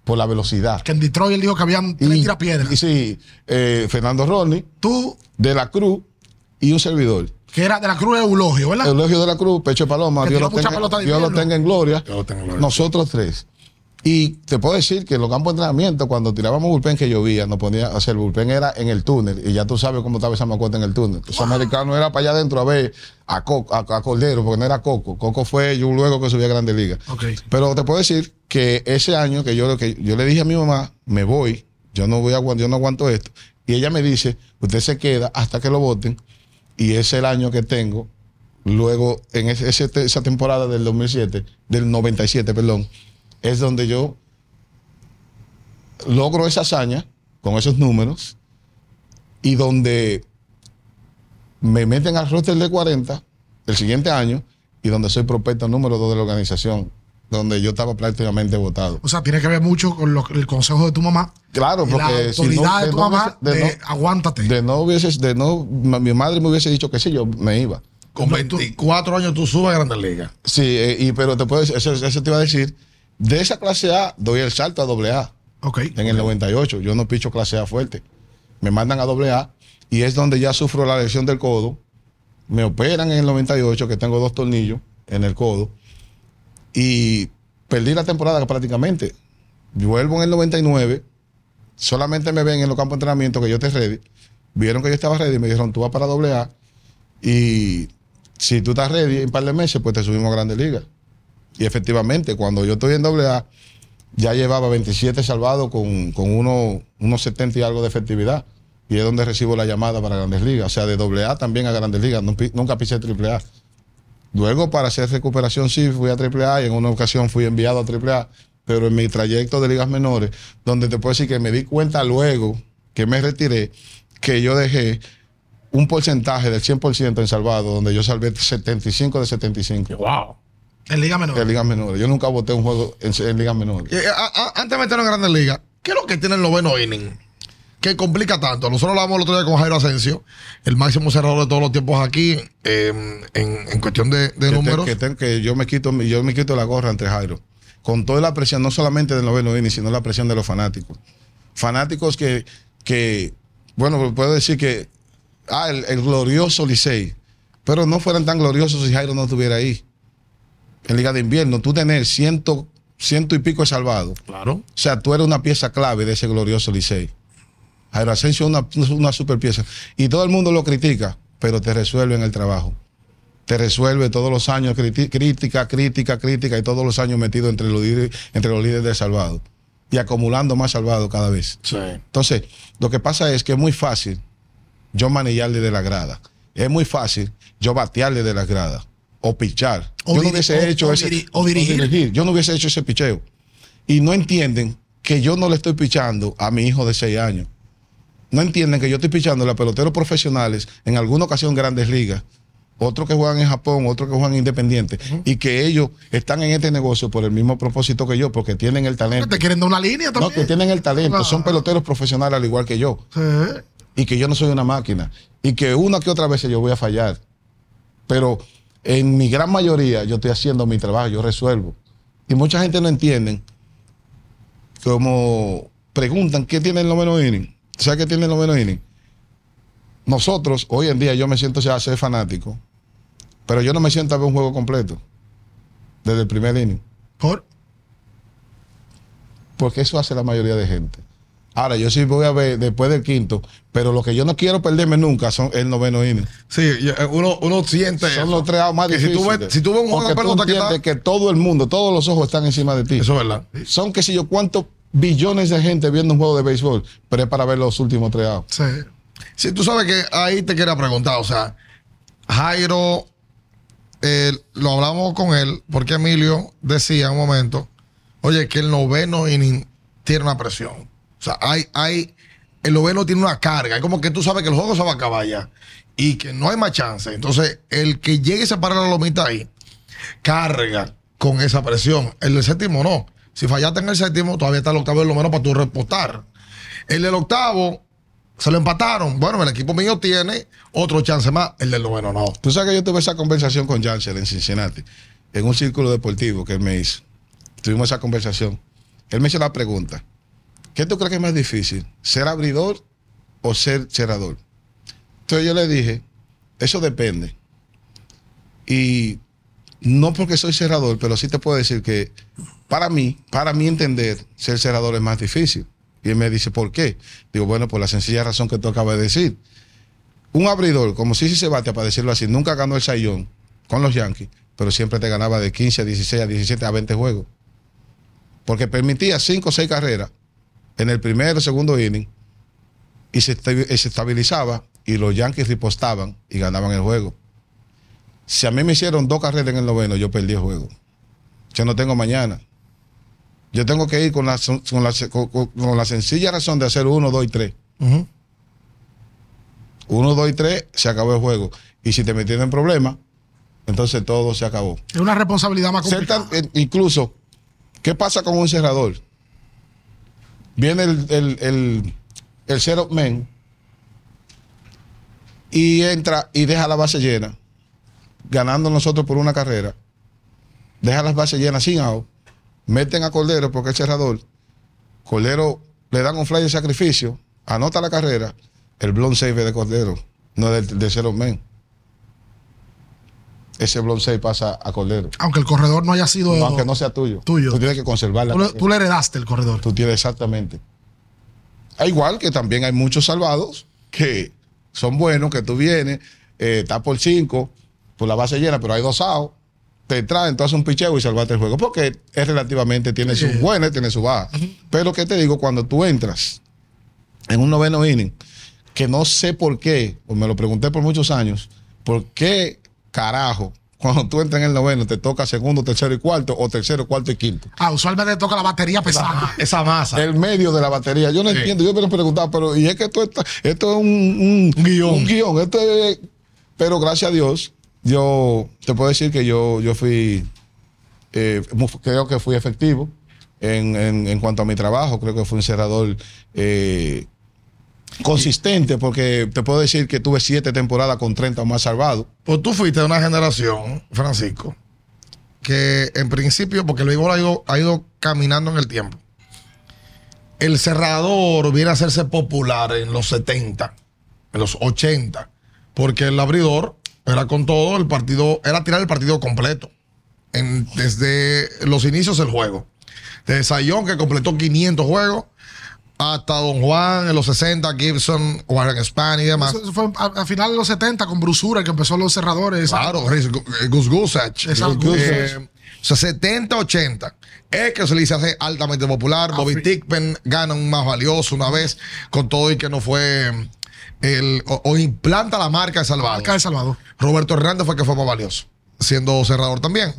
[SPEAKER 3] por la velocidad.
[SPEAKER 1] Que en Detroit él dijo que habían tres
[SPEAKER 3] Y,
[SPEAKER 1] tirapiedras.
[SPEAKER 3] y sí, eh, Fernando Rodney,
[SPEAKER 1] Tú,
[SPEAKER 3] de la Cruz y un servidor.
[SPEAKER 1] que era de la Cruz de Eulogio, ¿verdad?
[SPEAKER 3] Eulogio de la Cruz, Pecho de Paloma,
[SPEAKER 1] Que
[SPEAKER 3] Dios, lo tenga,
[SPEAKER 1] pelota de
[SPEAKER 3] Dios lo
[SPEAKER 1] invierno.
[SPEAKER 3] tenga en gloria.
[SPEAKER 4] Dios lo tenga en gloria.
[SPEAKER 3] Nosotros tres. Y te puedo decir que en los campos de entrenamiento, cuando tirábamos bullpen que llovía, nos ponía, o sea, el bullpen era en el túnel, y ya tú sabes cómo estaba esa macota en el túnel. Los americanos era para allá adentro a ver a, Coco, a, a Cordero, porque no era Coco. Coco fue yo luego que subí a Grande Liga.
[SPEAKER 1] Ok.
[SPEAKER 3] Pero te puedo decir que ese año que yo, que yo le dije a mi mamá, me voy, yo no voy a yo no aguanto esto. Y ella me dice, usted se queda hasta que lo voten. Y ese es el año que tengo. Luego, en ese- esa temporada del 2007, del 97, perdón, es donde yo logro esa hazaña con esos números y donde me meten al roster de 40 el siguiente año y donde soy prospecto número 2 de la organización donde yo estaba prácticamente votado.
[SPEAKER 1] O sea, tiene que ver mucho con lo- el consejo de tu mamá.
[SPEAKER 3] Claro,
[SPEAKER 1] y la
[SPEAKER 3] porque si
[SPEAKER 1] autoridad
[SPEAKER 3] no-
[SPEAKER 1] de
[SPEAKER 3] de
[SPEAKER 1] tu
[SPEAKER 3] no
[SPEAKER 1] mamá
[SPEAKER 3] hubiese- de
[SPEAKER 1] de,
[SPEAKER 3] no-
[SPEAKER 1] aguántate.
[SPEAKER 3] De no hubiese, de no, mi madre me hubiese dicho que sí, yo me iba.
[SPEAKER 2] Con
[SPEAKER 1] No, tú-
[SPEAKER 2] 24 años tú subes a Grandes Ligas.
[SPEAKER 3] Sí, eh, y, pero te puedo decir, eso, eso te iba a decir, de esa clase A doy el salto a doble A
[SPEAKER 1] ok.
[SPEAKER 3] en el 98. Yo no picho clase A fuerte. Me mandan a doble A y es donde ya sufro la lesión del codo. Me operan en el 98, que tengo dos tornillos en el codo. Y perdí la temporada prácticamente. Vuelvo en el 99. Solamente me ven en los campos de entrenamiento que yo esté ready. Vieron que yo estaba ready y me dijeron, tú vas para doble A. Y si tú estás ready en un par de meses, pues te subimos a Grandes Ligas. Y efectivamente, cuando yo estoy en doble A, ya llevaba 27 salvados con, con uno- unos 70 y algo de efectividad. Y es donde recibo la llamada para Grandes Ligas. O sea, de doble A también a Grandes Ligas. Nunca pisé triple A. Luego, para hacer recuperación, sí, fui a triple A y en una ocasión fui enviado a triple A. Pero en mi trayecto de ligas menores, donde te puedo decir que me di cuenta luego que me retiré, que yo dejé un porcentaje del 100% en salvado, donde yo salvé 75 de 75
[SPEAKER 2] Wow.
[SPEAKER 1] En Liga Menor.
[SPEAKER 3] en ligas menores. Yo nunca voté un juego en, en ligas menores.
[SPEAKER 2] Eh, antes de meternos en Grandes Ligas, ¿qué es lo que tiene el noveno inning? Que complica tanto. Nosotros hablamos el otro día con Jairo Asensio, el máximo cerrador de todos los tiempos aquí, eh, en, en cuestión de, de
[SPEAKER 3] que, te-
[SPEAKER 2] números.
[SPEAKER 3] que yo me quito yo me quito la gorra entre Jairo con toda la presión no solamente del noveno inning sino la presión de los fanáticos fanáticos que que bueno puedo decir que ah el, el glorioso Licey pero no fueran tan gloriosos si Jairo no estuviera ahí en liga de invierno tú tener ciento ciento y pico de salvado
[SPEAKER 2] Claro.
[SPEAKER 3] o sea, tú eres una pieza clave de ese glorioso Licey. Jairo Asensio es una, una super pieza. Y todo el mundo lo critica, pero te resuelve en el trabajo. Te resuelve todos los años crítica, crítica, crítica y todos los años metido entre los líderes, entre los líderes del salvado. Y acumulando más salvado cada vez.
[SPEAKER 2] Sí.
[SPEAKER 3] Entonces, lo que pasa es que es muy fácil yo manillarle de la grada. Es muy fácil yo batearle de la grada. O pichar.
[SPEAKER 1] O
[SPEAKER 3] yo no hubiese
[SPEAKER 1] o-
[SPEAKER 3] hecho
[SPEAKER 1] o
[SPEAKER 3] ese.
[SPEAKER 1] diri- o dirigir.
[SPEAKER 3] Yo no hubiese hecho ese picheo. Y no entienden que yo no le estoy pichando a mi hijo de 6 años. No entienden que yo estoy pichando a peloteros profesionales, en alguna ocasión grandes ligas, otros que juegan en Japón, otros que juegan independientes, y que ellos están en este negocio por el mismo propósito que yo, porque tienen el talento.
[SPEAKER 1] te quieren dar una línea
[SPEAKER 3] No,
[SPEAKER 1] también.
[SPEAKER 3] que tienen el talento, son peloteros profesionales al igual que yo
[SPEAKER 1] Sí.
[SPEAKER 3] y que yo no soy una máquina y que una que otra vez yo voy a fallar. Pero en mi gran mayoría yo estoy haciendo mi trabajo, yo resuelvo. Y mucha gente no entiende como preguntan qué tiene el noveno inning. ¿Sabes qué tiene el noveno inning? Nosotros, hoy en día, yo me siento ya ser fanático, pero yo no me siento a ver un juego completo desde el primer inning,
[SPEAKER 1] Por.
[SPEAKER 3] porque eso hace la mayoría de gente. Ahora, yo sí voy a ver después del quinto, pero lo que yo no quiero perderme nunca son el noveno inning.
[SPEAKER 2] Sí, eh, uno, uno siente.
[SPEAKER 3] Son
[SPEAKER 2] eso.
[SPEAKER 3] los tres más
[SPEAKER 2] Que si tú
[SPEAKER 3] difíciles.
[SPEAKER 2] ves, si tú ves un juego de pelota que está.
[SPEAKER 3] que todo el mundo, todos los ojos están encima de ti.
[SPEAKER 2] Eso es verdad.
[SPEAKER 3] Son qué sé yo cuántos billones de gente viendo un juego de béisbol, pero es para ver los últimos tres outs.
[SPEAKER 1] Sí.
[SPEAKER 2] Sí, tú sabes que ahí te quería preguntar, o sea, Jairo, eh, lo hablamos con él, porque Emilio decía un momento, oye, que el noveno inning tiene una presión. Hay, hay, el noveno tiene una carga, es como que tú sabes que el juego se va a acabar ya y que no hay más chance. Entonces, el que llegue a separar la lomita ahí, carga con esa presión. El del séptimo no. Si fallaste en el séptimo, todavía está el octavo de lo menos para tú repostar. El del octavo se lo empataron. Bueno, el equipo mío tiene otro chance más. El del noveno no.
[SPEAKER 3] Tú sabes que yo tuve esa conversación con Janssen en Cincinnati, en un círculo deportivo que él me hizo. Tuvimos esa conversación. Él me hizo la pregunta: ¿Qué tú crees que es más difícil? ¿Ser abridor o ser cerrador? Entonces yo le dije: Eso depende. Y no porque soy cerrador, pero sí te puedo decir que para mí, para mí entender, ser cerrador es más difícil. Y él me dice, ¿por qué? Digo, bueno, por la sencilla razón que tú acabas de decir. Un abridor, como si se bate, para decirlo así, nunca ganó el sayón con los Yankees, pero siempre te ganaba de 15 a 16, a 17, a 20 juegos. Porque permitía 5 o 6 carreras en el primero o segundo inning y se, y se estabilizaba y los Yankees ripostaban y ganaban el juego. Si a mí me hicieron dos carreras en el noveno, yo perdí el juego. Yo no tengo mañana. Yo tengo que ir con la, con la, con- sencilla razón de hacer uno, dos y tres. Uno, dos y tres, se acabó el juego. Y si te metieron en problemas, entonces todo se acabó.
[SPEAKER 1] Es una responsabilidad más complicada.
[SPEAKER 3] tan- eh, incluso ¿Qué pasa con un cerrador? Viene el, el, el, man y entra y deja la base llena, ganando nosotros por una carrera. Deja las bases llenas sin out. Meten a Cordero porque es cerrador. Cordero le dan un fly de sacrificio, anota la carrera. El blonde save de Cordero, no del de man. Ese blonde save pasa a Cordero.
[SPEAKER 1] Aunque el corredor no haya sido.
[SPEAKER 3] Aunque no sea tuyo.
[SPEAKER 1] Tuyo.
[SPEAKER 3] Tú tienes que conservarla.
[SPEAKER 1] Tú, tú le heredaste el corredor.
[SPEAKER 3] Tú tienes exactamente. A igual que también hay muchos salvados que son buenos, que tú vienes, eh, estás por cinco, por la base llena, pero hay dos outs, te traen, tú haces un picheo y salvaste el juego. Porque es relativamente, tiene
[SPEAKER 1] Sí.
[SPEAKER 3] sus buenas, tiene sus bajas. Pero que te digo, cuando tú entras en un noveno inning, que no sé por qué, o me lo pregunté por muchos años, ¿por qué carajo? Cuando tú entras en el noveno, te toca segundo, tercero y cuarto, o tercero, cuarto y quinto.
[SPEAKER 1] Ah, usualmente toca la batería pesada. <laughs>
[SPEAKER 2] Esa masa.
[SPEAKER 3] El medio de la batería. Yo no
[SPEAKER 2] Sí.
[SPEAKER 3] entiendo. Yo me lo he preguntado, pero y es que esto, está- esto es un, un-
[SPEAKER 2] Un guion.
[SPEAKER 3] un guion. Esto es- pero gracias a Dios, yo te puedo decir que yo, yo fui, eh, creo que fui efectivo en, en- en cuanto a mi trabajo. Creo que fui un cerrador eh, consistente, porque te puedo decir que tuve siete temporadas con 30 o más salvados.
[SPEAKER 2] Pues tú fuiste de una generación, Francisco, que en principio, porque el béisbol ha ido, caminando en el tiempo. El cerrador viene a hacerse popular en los 70, en los 80, porque el abridor era con todo, el partido, era tirar el partido completo. Desde los inicios del juego. Desde Sayón, que completó 500 juegos, hasta Don Juan en los 60, Gibson, Warren Span y demás.
[SPEAKER 1] Eso fue a, a final de los 70 con Brusura, que empezó los cerradores.
[SPEAKER 2] Claro, eh, Gus Gusach. Eh, o sea, 70, 80. Es que se le hace altamente popular. Bobby Tickpen gana un más valioso una vez con todo y que no fue el. O, o implanta la marca de Salvador.
[SPEAKER 1] Marca de Salvador.
[SPEAKER 2] Roberto Hernández fue el que fue más valioso, siendo cerrador también.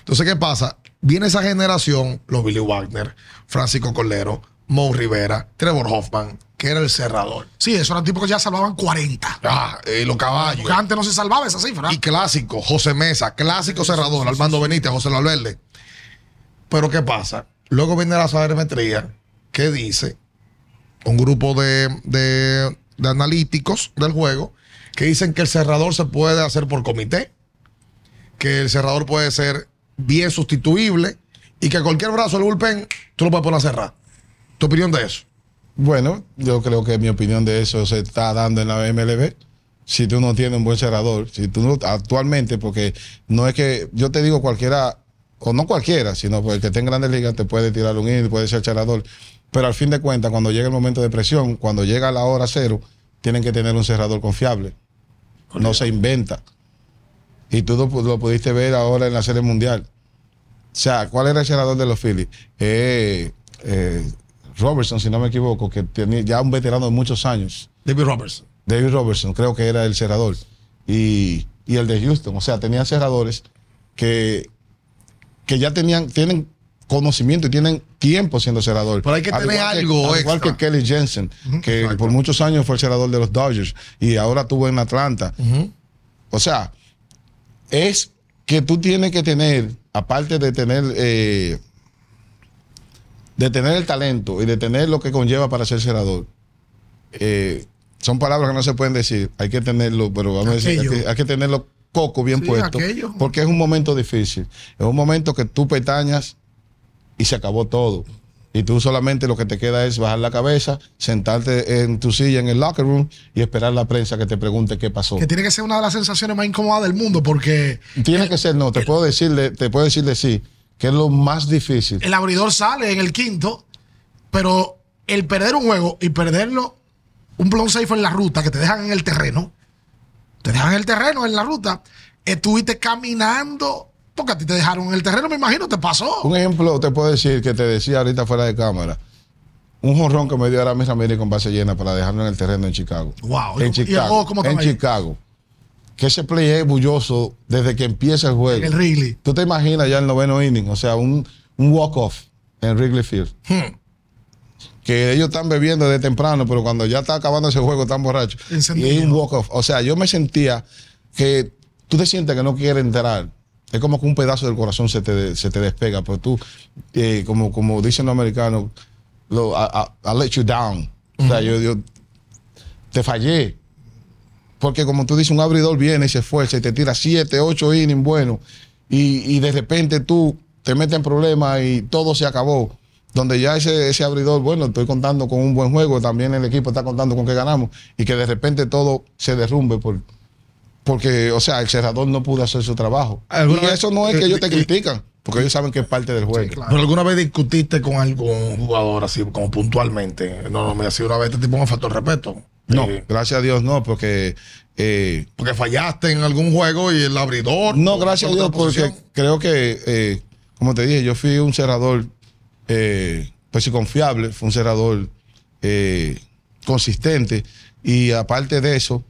[SPEAKER 2] Entonces, ¿qué pasa? Viene esa generación, los Billy Wagner, Francisco Colero, Mo Rivera, Trevor Hoffman, que era el cerrador.
[SPEAKER 1] Sí, esos eran tipos que ya salvaban 40.
[SPEAKER 2] Ah, eh, los caballos.
[SPEAKER 1] Porque antes no se salvaba esa cifra.
[SPEAKER 2] Y clásico, José Mesa, clásico cerrador, Armando Benítez, José Valverde. Pero ¿qué pasa? Luego viene la sabermetría que dice un grupo de, de- de analíticos del juego que dicen que el cerrador se puede hacer por comité, que el cerrador puede ser bien sustituible y que cualquier brazo del bullpen tú lo puedes poner a cerrar. ¿Tu opinión de eso?
[SPEAKER 3] Bueno, yo creo que mi opinión de eso se está dando en la MLB. Si tú no tienes un buen cerrador, si tú no, actualmente, porque no es que yo te digo cualquiera, o no cualquiera, sino porque el que esté en grandes ligas te puede tirar un inning, puede ser cerrador. Pero al fin de cuentas, cuando llega el momento de presión, cuando llega la hora cero, tienen que tener un cerrador confiable. No se inventa. Y tú lo, lo pudiste ver ahora en la Serie Mundial. O sea, ¿cuál era el cerrador de los Phillies? Eh, eh, Robertson, si no me equivoco, que tenía ya un veterano de muchos años.
[SPEAKER 2] David Robertson.
[SPEAKER 3] David Robertson, creo que era el cerrador. Y, y el de Houston. O sea, tenían cerradores que, que ya tenían, tienen conocimiento y tienen tiempo siendo cerrador.
[SPEAKER 2] Pero hay que
[SPEAKER 3] Al
[SPEAKER 2] tener algo
[SPEAKER 3] al igual que Kelly Jensen, que
[SPEAKER 2] exacto.
[SPEAKER 3] por muchos años fue el cerrador de los Dodgers y ahora estuvo en Atlanta. O sea, es que tú tienes que tener, aparte de tener, eh, de tener el talento y de tener lo que conlleva para ser cerrador, eh, son palabras que no se pueden decir. Hay que tenerlo, pero vamos a decir, hay que, hay que tenerlo coco bien
[SPEAKER 1] Sí,
[SPEAKER 3] puesto,
[SPEAKER 1] aquello.
[SPEAKER 3] porque es un momento difícil. Es un momento que tú pestañas y se acabó todo. Y tú solamente lo que te queda es bajar la cabeza, sentarte en tu silla en el locker room y esperar la prensa que te pregunte qué pasó.
[SPEAKER 1] Que tiene que ser una de las sensaciones más incómodas del mundo porque
[SPEAKER 3] Tiene que ser, no, te puedo decirle, te puedo decirle sí, que es lo más difícil.
[SPEAKER 1] el abridor sale en el quinto, pero el perder un juego y perderlo, un blown safe en la ruta que te dejan en el terreno, te dejan en el terreno, en la ruta, estuviste caminando, porque a ti te dejaron en el terreno, me imagino, te pasó.
[SPEAKER 3] Un ejemplo te puedo decir que te decía ahorita fuera de cámara. Un jonrón que me dio Aramis Ramírez con base llena para dejarlo en el terreno en Chicago.
[SPEAKER 1] Wow. ¿Y-
[SPEAKER 3] En
[SPEAKER 1] y
[SPEAKER 3] Chicago.
[SPEAKER 1] cómo
[SPEAKER 3] en
[SPEAKER 1] ahí?
[SPEAKER 3] Chicago. Que ese play es bulloso desde que empieza el juego.
[SPEAKER 1] En el Wrigley.
[SPEAKER 3] Tú te imaginas ya el noveno inning, o sea, un, un walk-off en Wrigley Field.
[SPEAKER 1] Hmm.
[SPEAKER 3] Que ellos están bebiendo de temprano, pero cuando ya está acabando ese juego están borrachos.
[SPEAKER 1] Encendido.
[SPEAKER 3] Y hay un walk-off. O sea, yo me sentía que tú te sientes que no quieres entrar. es como que un pedazo del corazón se te, se te despega, pero tú, eh, como, como dicen los americanos, lo, I, I- I let you down. O sea, yo, yo te fallé. Porque como tú dices, un abridor viene y se esfuerza y te tira 7, 8 innings bueno y, y de repente tú te metes en problemas y todo se acabó. Donde ya ese, ese abridor, bueno, estoy contando con un buen juego, también el equipo está contando con que ganamos y que de repente todo se derrumbe por, porque, o sea, el cerrador no pudo hacer su trabajo.
[SPEAKER 2] ¿Alguna
[SPEAKER 3] Y
[SPEAKER 2] vez-
[SPEAKER 3] eso no es que ellos te
[SPEAKER 2] y-
[SPEAKER 3] critican, porque ellos saben que es parte del juego.
[SPEAKER 1] claro.
[SPEAKER 2] ¿Pero alguna vez discutiste con algún jugador así, como puntualmente? No, no, me decía una vez, este tipo me faltó el respeto.
[SPEAKER 3] No,
[SPEAKER 2] Eh,
[SPEAKER 3] gracias a Dios no, porque eh,
[SPEAKER 2] porque fallaste en algún juego y el abridor.
[SPEAKER 3] No, gracias a Dios, porque creo que, eh, como te dije, yo fui un cerrador, pues sí, confiable, fue un cerrador consistente. Y aparte de eso,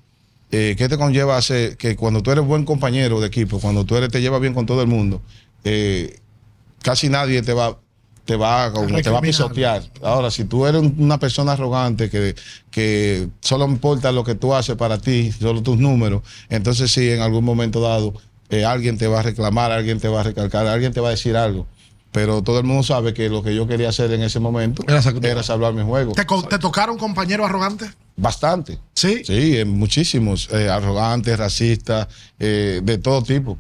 [SPEAKER 3] eh, ¿qué te conlleva hacer que cuando tú eres buen compañero de equipo, cuando tú eres, te llevas bien con todo el mundo, eh, casi nadie te va te va, como te va a pisotear. Ahora, si tú eres un- una persona arrogante que, que solo importa lo que tú haces para ti, solo tus números, entonces sí, en algún momento dado, eh, alguien te va a reclamar, alguien te va a recalcar, alguien te va a decir algo. Pero todo el mundo sabe que lo que yo quería hacer en ese momento
[SPEAKER 2] Era
[SPEAKER 3] era salvar mi juego.
[SPEAKER 1] ¿Te, tocaron compañeros arrogantes?
[SPEAKER 3] Bastante.
[SPEAKER 1] Sí.
[SPEAKER 3] Sí, eh, muchísimos. eh, arrogantes, racistas, eh, de todo tipo.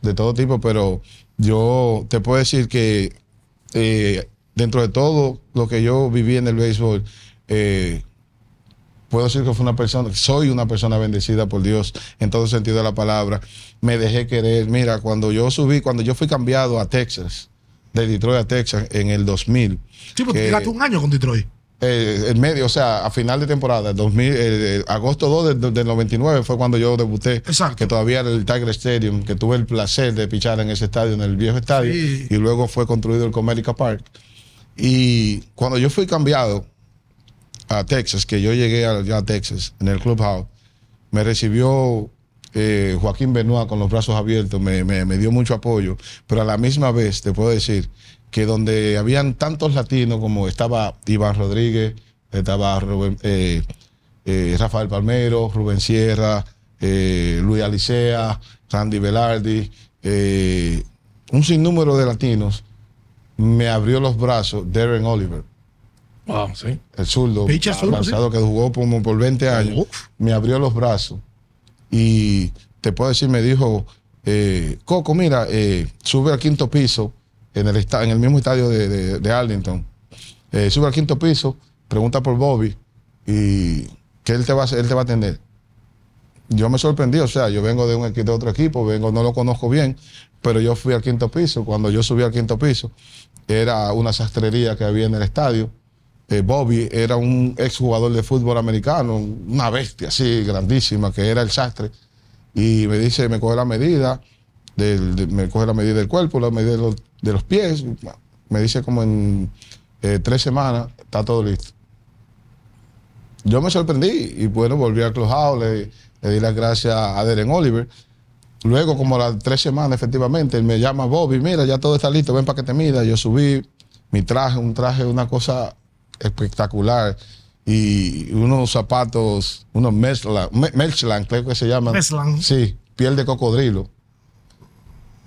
[SPEAKER 3] De todo tipo, pero yo te puedo decir que eh, dentro de todo lo que yo viví en el béisbol, eh, puedo decir que fue una persona, soy una persona bendecida por Dios en todo sentido de la palabra. Me dejé querer. Mira, cuando yo subí, cuando yo fui cambiado a Texas, de Detroit a Texas en el 2000.
[SPEAKER 1] Sí, porque
[SPEAKER 3] que-
[SPEAKER 1] un año con Detroit.
[SPEAKER 3] Eh, en medio, o sea, a final de temporada, 2000, eh, agosto 2 del, del 99 fue cuando yo debuté.
[SPEAKER 1] Exacto.
[SPEAKER 3] Que todavía era el Tiger Stadium, que tuve el placer de pichar en ese estadio, en el viejo estadio.
[SPEAKER 1] Sí.
[SPEAKER 3] Y luego fue construido el Comerica Park. Y cuando yo fui cambiado a Texas, que yo llegué a, ya a Texas, en el Clubhouse, me recibió eh, Joaquín Benoit con los brazos abiertos, me, me- me dio mucho apoyo, pero a la misma vez te puedo decir que donde habían tantos latinos como estaba Iván Rodríguez, estaba Rubén- eh, eh, Rafael Palmero, Rubén Sierra, eh, Luis Alicea, Randy Velardi, eh, un sinnúmero de latinos, me abrió los brazos Darren Oliver
[SPEAKER 2] Wow, sí.
[SPEAKER 3] el zurdo, avanzado que jugó como por 20 años,
[SPEAKER 2] Uf.
[SPEAKER 3] me abrió los brazos y te puedo decir, me dijo, eh, Coco, mira, eh, sube al quinto piso en el, en el mismo estadio de, de- de Arlington. Eh, sube al quinto piso, pregunta por Bobby y que él te va a, él te va a atender. Yo me sorprendí, o sea, yo vengo de un de otro equipo, vengo, no lo conozco bien, pero yo fui al quinto piso. Cuando yo subí al quinto piso, era una sastrería que había en el estadio. Eh, Bobby era un exjugador de fútbol americano, una bestia así, grandísima, que era el sastre. Y me dice, me coge la medida, del, de- me coge la medida del cuerpo, la medida de los, de los pies. Me dice como en eh, tres semanas está todo listo. Yo me sorprendí y bueno, volví al clubhouse, le, le di las gracias a Deren Oliver. Luego, como a las tres semanas, efectivamente, él me llama Bobby, mira, ya todo está listo, ven para que te mida. Yo subí mi traje, un traje, una cosa espectacular. Y unos zapatos, unos Mechland, Me- Mechland, creo que se llaman.
[SPEAKER 1] Mechland.
[SPEAKER 3] Sí, piel de cocodrilo.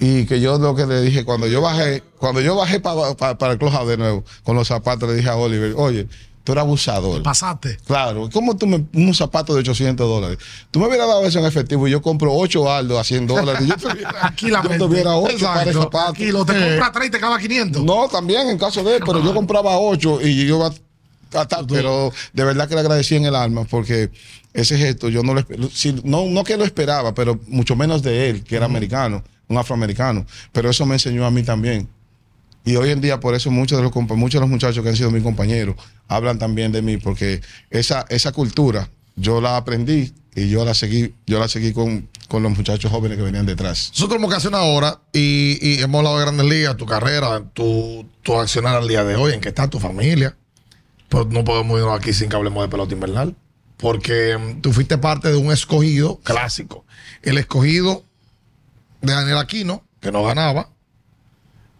[SPEAKER 3] Y que yo lo que le dije, cuando yo bajé, cuando yo bajé pa- pa- para el clubhouse de nuevo, con los zapatos, le dije a Oliver, oye, tú eres abusador.
[SPEAKER 1] Pasaste.
[SPEAKER 3] Claro, ¿cómo tú me, un zapato de 800 dólares? Tú me hubieras dado eso en efectivo y yo compro 8 aldos a 100 dólares. y yo tuviera, <laughs>
[SPEAKER 1] Tranquilamente.
[SPEAKER 3] yo tuviera 8 para el
[SPEAKER 1] Exacto.
[SPEAKER 3] zapato.
[SPEAKER 1] Tranquilo, te
[SPEAKER 2] Eh.
[SPEAKER 1] compra 3 y te clava 500.
[SPEAKER 3] No, también en caso de, pero yo compraba 8 y yo iba pero de verdad que le agradecí en el alma porque ese gesto yo no lo no, no que lo esperaba, pero mucho menos de él, que era americano, un afroamericano. Pero eso me enseñó a mí también. Y hoy en día, por eso muchos de los, muchos de los muchachos que han sido mis compañeros hablan también de mí, porque esa, esa cultura yo la aprendí y yo la seguí, yo la seguí con, con los muchachos jóvenes que venían detrás.
[SPEAKER 2] Nosotros como que hace una hora y, y hemos hablado de grandes ligas, tu carrera, tu, tu accionar al día de hoy, en qué está tu familia. Pero no podemos irnos aquí sin que hablemos de pelota invernal. Porque mm, tú fuiste parte de un escogido clásico. El escogido de Daniel Aquino, que no ganaba.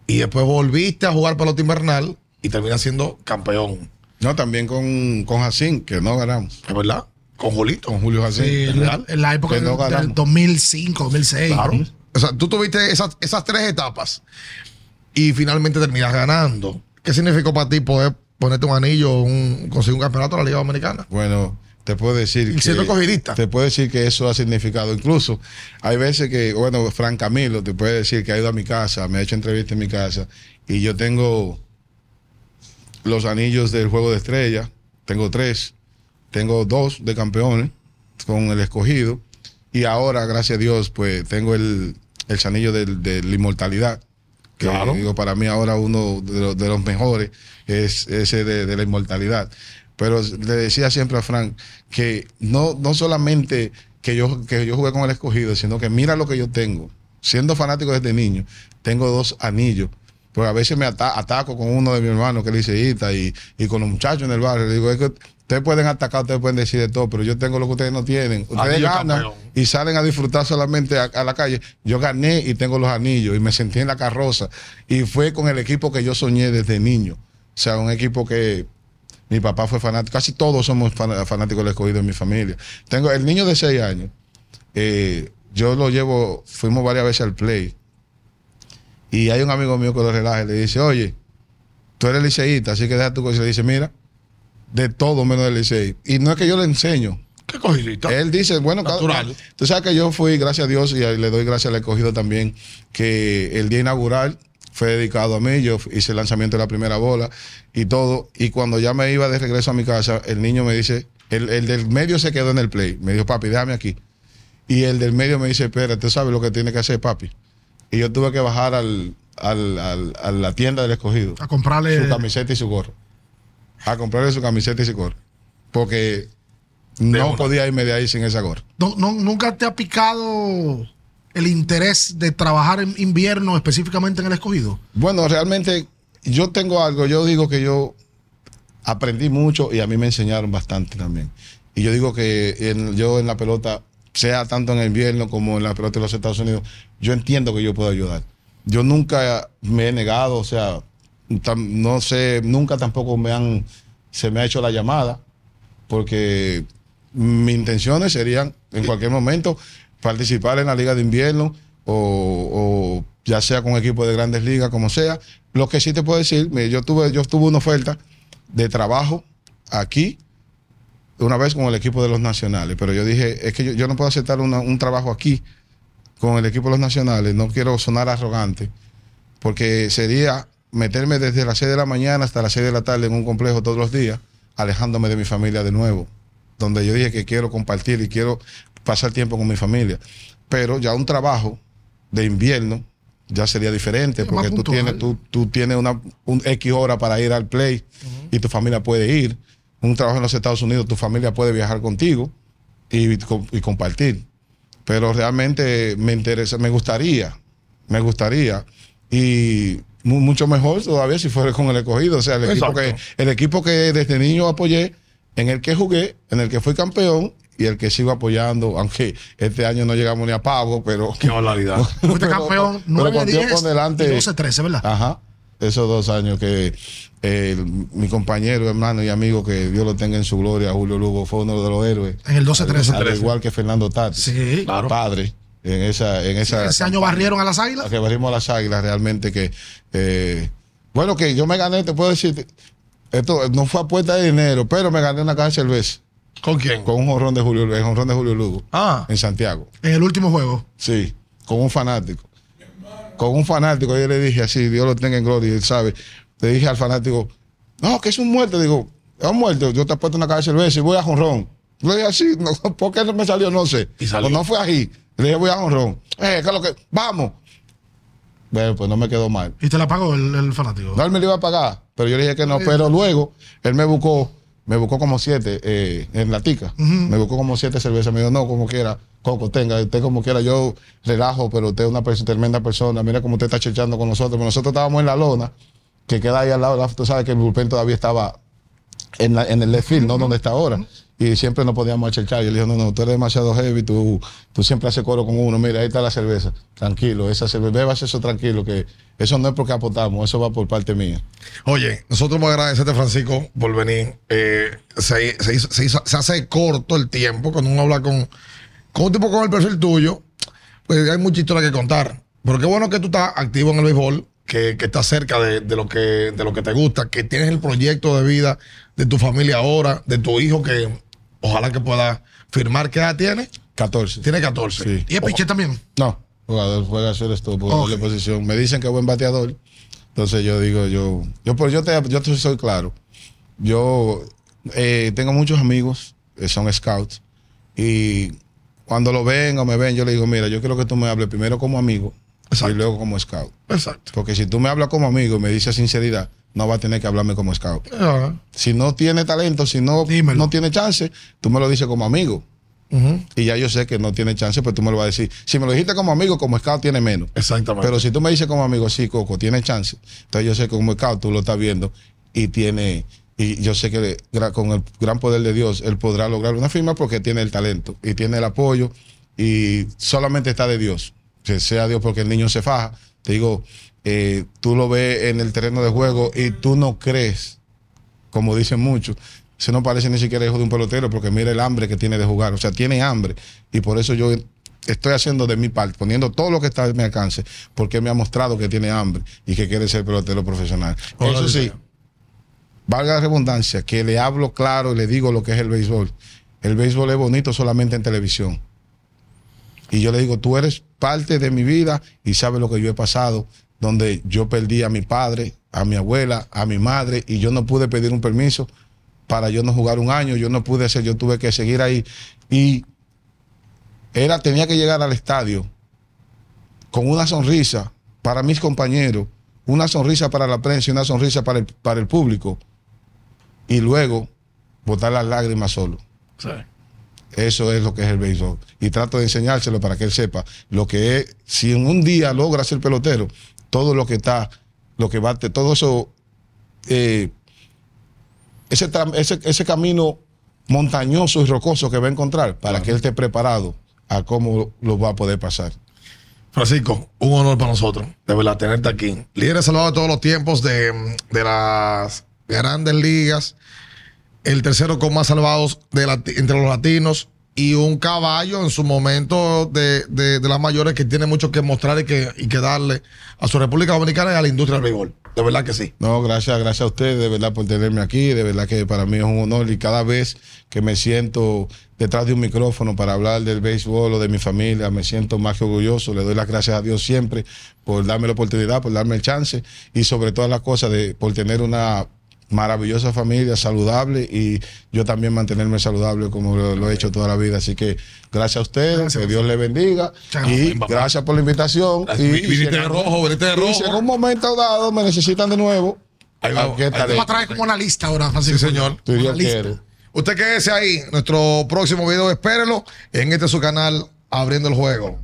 [SPEAKER 2] Y después volviste a jugar pelota invernal y terminas siendo campeón.
[SPEAKER 3] No, también con, con Jacín, que no ganamos.
[SPEAKER 2] ¿Es verdad? Con Julito.
[SPEAKER 3] Con Julio Jacín.
[SPEAKER 1] Sí,
[SPEAKER 2] ¿Es
[SPEAKER 1] en,
[SPEAKER 2] real?
[SPEAKER 1] en la época
[SPEAKER 3] Que no
[SPEAKER 1] del, del
[SPEAKER 3] ganamos.
[SPEAKER 1] 2005, 2006.
[SPEAKER 2] Claro. o sea, tú tuviste esas, esas tres etapas y finalmente terminas ganando. ¿Qué significó para ti poder ponerte un anillo, un, conseguir un campeonato de la Liga Dominicana?
[SPEAKER 3] Bueno, te puedo decir
[SPEAKER 2] Y siendo cogidista.
[SPEAKER 3] Te puedo decir que eso ha significado. Incluso hay veces que, bueno, Fran Camilo te puede decir que ha ido a mi casa, me ha hecho entrevista en mi casa y yo tengo los anillos del juego de estrella, tengo tres, tengo dos de campeones con el escogido y ahora, gracias a Dios, pues tengo el, el anillo de, la inmortalidad. Que
[SPEAKER 2] Claro.
[SPEAKER 3] digo, para mí ahora uno de, los- de los mejores es ese de, de la inmortalidad. Pero le decía siempre a Frank que no, no solamente que yo, que yo jugué con el escogido, sino que mira lo que yo tengo. Siendo fanático desde niño, tengo dos anillos. Porque a veces me ata- ataco con uno de mis hermanos que es liceísta y, y con los muchachos en el barrio. Le digo, es que ustedes pueden atacar, ustedes pueden decir de todo, pero yo tengo lo que ustedes no tienen. Ustedes
[SPEAKER 2] Anillo
[SPEAKER 3] ganan
[SPEAKER 2] campeón.
[SPEAKER 3] y salen a disfrutar solamente a, a la calle. Yo gané y tengo los anillos y me sentí en la carroza. Y fue con el equipo que yo soñé desde niño. O sea, un equipo que mi papá fue fanático. Casi todos somos fan- fanáticos del escogido en mi familia. Tengo el niño de 6 años. eh, yo lo llevo, fuimos varias veces al play. Y hay un amigo mío que lo relaja y le dice, oye, tú eres liceísta, así que deja tu cosa. Y le dice, mira, de todo menos del licey. Y no es que yo le enseño.
[SPEAKER 2] ¿Qué cogidista?
[SPEAKER 3] Él dice, bueno, cada-
[SPEAKER 2] Natural.
[SPEAKER 3] tú sabes que yo fui, gracias a Dios, y le doy gracias al escogido también, que el día inaugural fue dedicado a mí. Yo hice el lanzamiento de la primera bola y todo. Y cuando ya me iba de regreso a mi casa, el niño me dice, el, el del medio se quedó en el play. Me dijo, papi, déjame aquí. Y el del medio me dice, espera, tú sabes lo que tiene que hacer, papi. Y yo tuve que bajar al, al- al- a la tienda del escogido
[SPEAKER 1] A comprarle.
[SPEAKER 3] su camiseta y su gorro. A comprarle su camiseta y su gorro. Porque no
[SPEAKER 2] una.
[SPEAKER 3] podía irme de ahí sin esa gorra.
[SPEAKER 1] No- no- ¿Nunca te ha picado el interés de trabajar en invierno específicamente en el escogido?
[SPEAKER 3] Bueno, realmente yo tengo algo, yo digo que yo aprendí mucho y a mí me enseñaron bastante también. Y yo digo que yo en la pelota, sea tanto en el invierno como en la pelota de los Estados Unidos, yo entiendo que yo puedo ayudar. Yo nunca me he negado, o sea, no sé, nunca tampoco me han, se me ha hecho la llamada, porque mis intenciones serían en cualquier momento participar en la liga de invierno o, ya sea con equipo de grandes ligas, como sea. Lo que sí te puedo decir, yo tuve, yo tuve una oferta de trabajo aquí una vez con el equipo de los nacionales, pero yo dije, es que yo, no puedo aceptar un trabajo aquí con el equipo de los nacionales, no quiero sonar arrogante, porque sería meterme desde las 6 de la mañana hasta las 6 de la tarde en un complejo todos los días, alejándome de mi familia de nuevo, donde yo dije que quiero compartir y quiero pasar tiempo con mi familia. Pero ya un trabajo de invierno ya sería diferente, porque tú tienes, tú, tú tienes una, un X hora para ir al play y tu familia puede ir. Un trabajo en los Estados Unidos, tu familia puede viajar contigo y, y compartir. Pero realmente me interesa, me gustaría, me gustaría. Y mu- mucho mejor todavía si fuera con el escogido. O sea, el equipo, que, el equipo que desde niño apoyé, en el que jugué, en el que fui campeón y el que sigo apoyando, aunque este año no llegamos ni a pago, pero.
[SPEAKER 2] Qué barbaridad. <laughs>
[SPEAKER 1] Fuiste
[SPEAKER 3] pero-
[SPEAKER 1] campeón
[SPEAKER 3] pero
[SPEAKER 1] 9
[SPEAKER 3] con Dios
[SPEAKER 1] 10
[SPEAKER 3] por delante-
[SPEAKER 1] y 12 13, ¿verdad?
[SPEAKER 3] Ajá. Esos dos años que eh, el- mi compañero, hermano y amigo, que Dios lo tenga en su gloria, Julio Lugo, fue uno de los héroes.
[SPEAKER 1] En el 12 13.
[SPEAKER 3] Al igual que Fernando Tati.
[SPEAKER 1] Sí.
[SPEAKER 2] Claro.
[SPEAKER 3] Padre. En esa, en esa
[SPEAKER 1] Ese año barrieron a las águilas.
[SPEAKER 3] que barrimos a las águilas realmente que eh, bueno que yo me gané te puedo decir esto no fue a puerta de dinero pero me gané una caja de cerveza
[SPEAKER 2] ¿Con quién?
[SPEAKER 3] con un jonrón de Julio el jonrón de Julio Lugo
[SPEAKER 2] Ah.
[SPEAKER 3] en Santiago
[SPEAKER 1] En el último juego.
[SPEAKER 3] sí con un fanático con un fanático yo le dije así Dios lo tenga en gloria él sabe le dije al fanático no que es un muerto digo es un muerto yo te apuesto una caja de cerveza y voy a jonrón le dije así no, <laughs> ¿por qué no me salió? no sé
[SPEAKER 2] Y salió.
[SPEAKER 3] Pues no fue ahí le dije voy a jonrón eh, ¿qué es lo que? vamos bueno, pues no me quedó mal.
[SPEAKER 1] Y te la pagó el, el fanático.
[SPEAKER 3] No, él me lo iba a pagar, pero yo le dije que no. Pero luego él me buscó, me buscó como siete eh, en la tica. Me buscó como siete cervezas. Me dijo, no, como quiera, Coco, tenga, usted como quiera, yo relajo, pero usted es una perso- tremenda persona. Mira cómo usted está chechando con nosotros. Pero nosotros estábamos en la lona, que queda ahí al lado. la- Tú sabes que el bullpen todavía estaba en, la- en el left field, no donde está ahora. Y siempre no podíamos achechar. Y él dijo, no, no, tú eres demasiado heavy, tú, tú siempre haces coro con uno. Mira, ahí está la cerveza. Tranquilo, esa cerveza, bebas eso tranquilo, que eso no es porque apostamos, eso va por parte mía.
[SPEAKER 2] Oye, nosotros vamos a agradecerte, Francisco, por venir. Eh, se hace corto el tiempo cuando uno habla con, con un tipo con el perfil tuyo, pues hay mucha historia que contar. Pero qué bueno que tú estás activo en el béisbol, que, que estás cerca de, de lo que, de lo que te gusta, que tienes el proyecto de vida de tu familia ahora, de tu hijo que ojalá que pueda firmar. ¿Qué edad tiene?
[SPEAKER 3] 14.
[SPEAKER 2] Tiene 14.
[SPEAKER 3] Sí.
[SPEAKER 1] ¿Y es piché también?
[SPEAKER 3] No, jugador juega hacer esto por
[SPEAKER 1] Ok.
[SPEAKER 3] doble posición. Me dicen que es buen bateador. Entonces yo digo, yo, yo, pues yo te, yo te soy claro. Yo eh, tengo muchos amigos que son scouts y cuando lo ven o me ven, yo le digo, mira, yo quiero que tú me hables primero como amigo
[SPEAKER 2] Exacto.
[SPEAKER 3] y luego como scout.
[SPEAKER 2] Exacto.
[SPEAKER 3] Porque si tú me hablas como amigo y me dices sinceridad, no va a tener que hablarme como scout.
[SPEAKER 2] Ah,
[SPEAKER 3] Si no tiene talento, si no,
[SPEAKER 1] Dímelo.
[SPEAKER 3] no tiene chance, tú me lo dices como amigo. Y ya yo sé que no tiene chance, pues tú me lo vas a decir. Si me lo dijiste como amigo, como scout tiene menos.
[SPEAKER 2] Exactamente.
[SPEAKER 3] Pero si tú me dices como amigo, sí, Coco, tiene chance. Entonces yo sé que como scout tú lo estás viendo y tiene, y yo sé que con el gran poder de Dios él podrá lograr una firma porque tiene el talento y tiene el apoyo y solamente está de Dios. Que sea Dios porque el niño se faja. Te digo, eh, tú lo ves en el terreno de juego y tú no crees, como dicen muchos. Se no parece ni siquiera hijo de un pelotero porque mira el hambre que tiene de jugar. O sea, tiene hambre. Y por eso yo estoy haciendo de mi parte, poniendo todo lo que está a mi alcance, porque me ha mostrado que tiene hambre y que quiere ser pelotero profesional.
[SPEAKER 2] Ojalá
[SPEAKER 3] Eso sí, valga la redundancia, que le hablo claro y le digo lo que es el béisbol. El béisbol es bonito solamente en televisión. Y yo le digo, tú eres parte de mi vida y sabes lo que yo he pasado, donde yo perdí a mi padre, a mi abuela, a mi madre, y yo no pude pedir un permiso para yo no jugar un año, yo no pude hacer, yo tuve que seguir ahí. Y era, tenía que llegar al estadio con una sonrisa para mis compañeros, una sonrisa para la prensa y una sonrisa para el, para el público, y luego botar las lágrimas solo.
[SPEAKER 2] Sí.
[SPEAKER 3] Eso es lo que es el béisbol. Y trato de enseñárselo para que él sepa lo que es, si en un día logra ser pelotero, todo lo que está, lo que va, todo eso, eh, ese, ese, ese camino montañoso y rocoso que va a encontrar, para que él esté preparado a cómo lo va a poder pasar.
[SPEAKER 2] Francisco, un honor para nosotros, de verdad, tenerte aquí. Líder salvado de todos los tiempos de, de las grandes ligas, el tercero con más salvados de entre los latinos y un caballo en su momento de, de- las mayores que tiene mucho que mostrar y que, y que darle a su República Dominicana y a la industria del béisbol. De verdad que sí.
[SPEAKER 3] No, gracias, gracias a ustedes, de verdad, por tenerme aquí. De verdad que para mí es un honor y cada vez que me siento detrás de un micrófono para hablar del béisbol o de mi familia, me siento más que orgulloso. Le doy las gracias a Dios siempre por darme la oportunidad, por darme el chance y sobre todas las cosas, de, por tener una maravillosa familia, saludable y yo también mantenerme saludable como lo, lo he hecho toda la vida. Así que gracias a ustedes, que Dios les bendiga
[SPEAKER 1] Chao,
[SPEAKER 3] y
[SPEAKER 2] papá.
[SPEAKER 3] gracias por la invitación.
[SPEAKER 2] Gracias.
[SPEAKER 3] Y, en
[SPEAKER 2] de rojo, de
[SPEAKER 3] y si en
[SPEAKER 2] rojo.
[SPEAKER 3] un momento dado me necesitan de nuevo,
[SPEAKER 2] Ahí va, ahí
[SPEAKER 1] a traer como una lista ahora, Francisco.
[SPEAKER 2] Sí, señor.
[SPEAKER 3] Si Dios quiere.
[SPEAKER 2] Usted quédese ahí. Nuestro próximo video, espérelo en este su canal, Abriendo el Juego.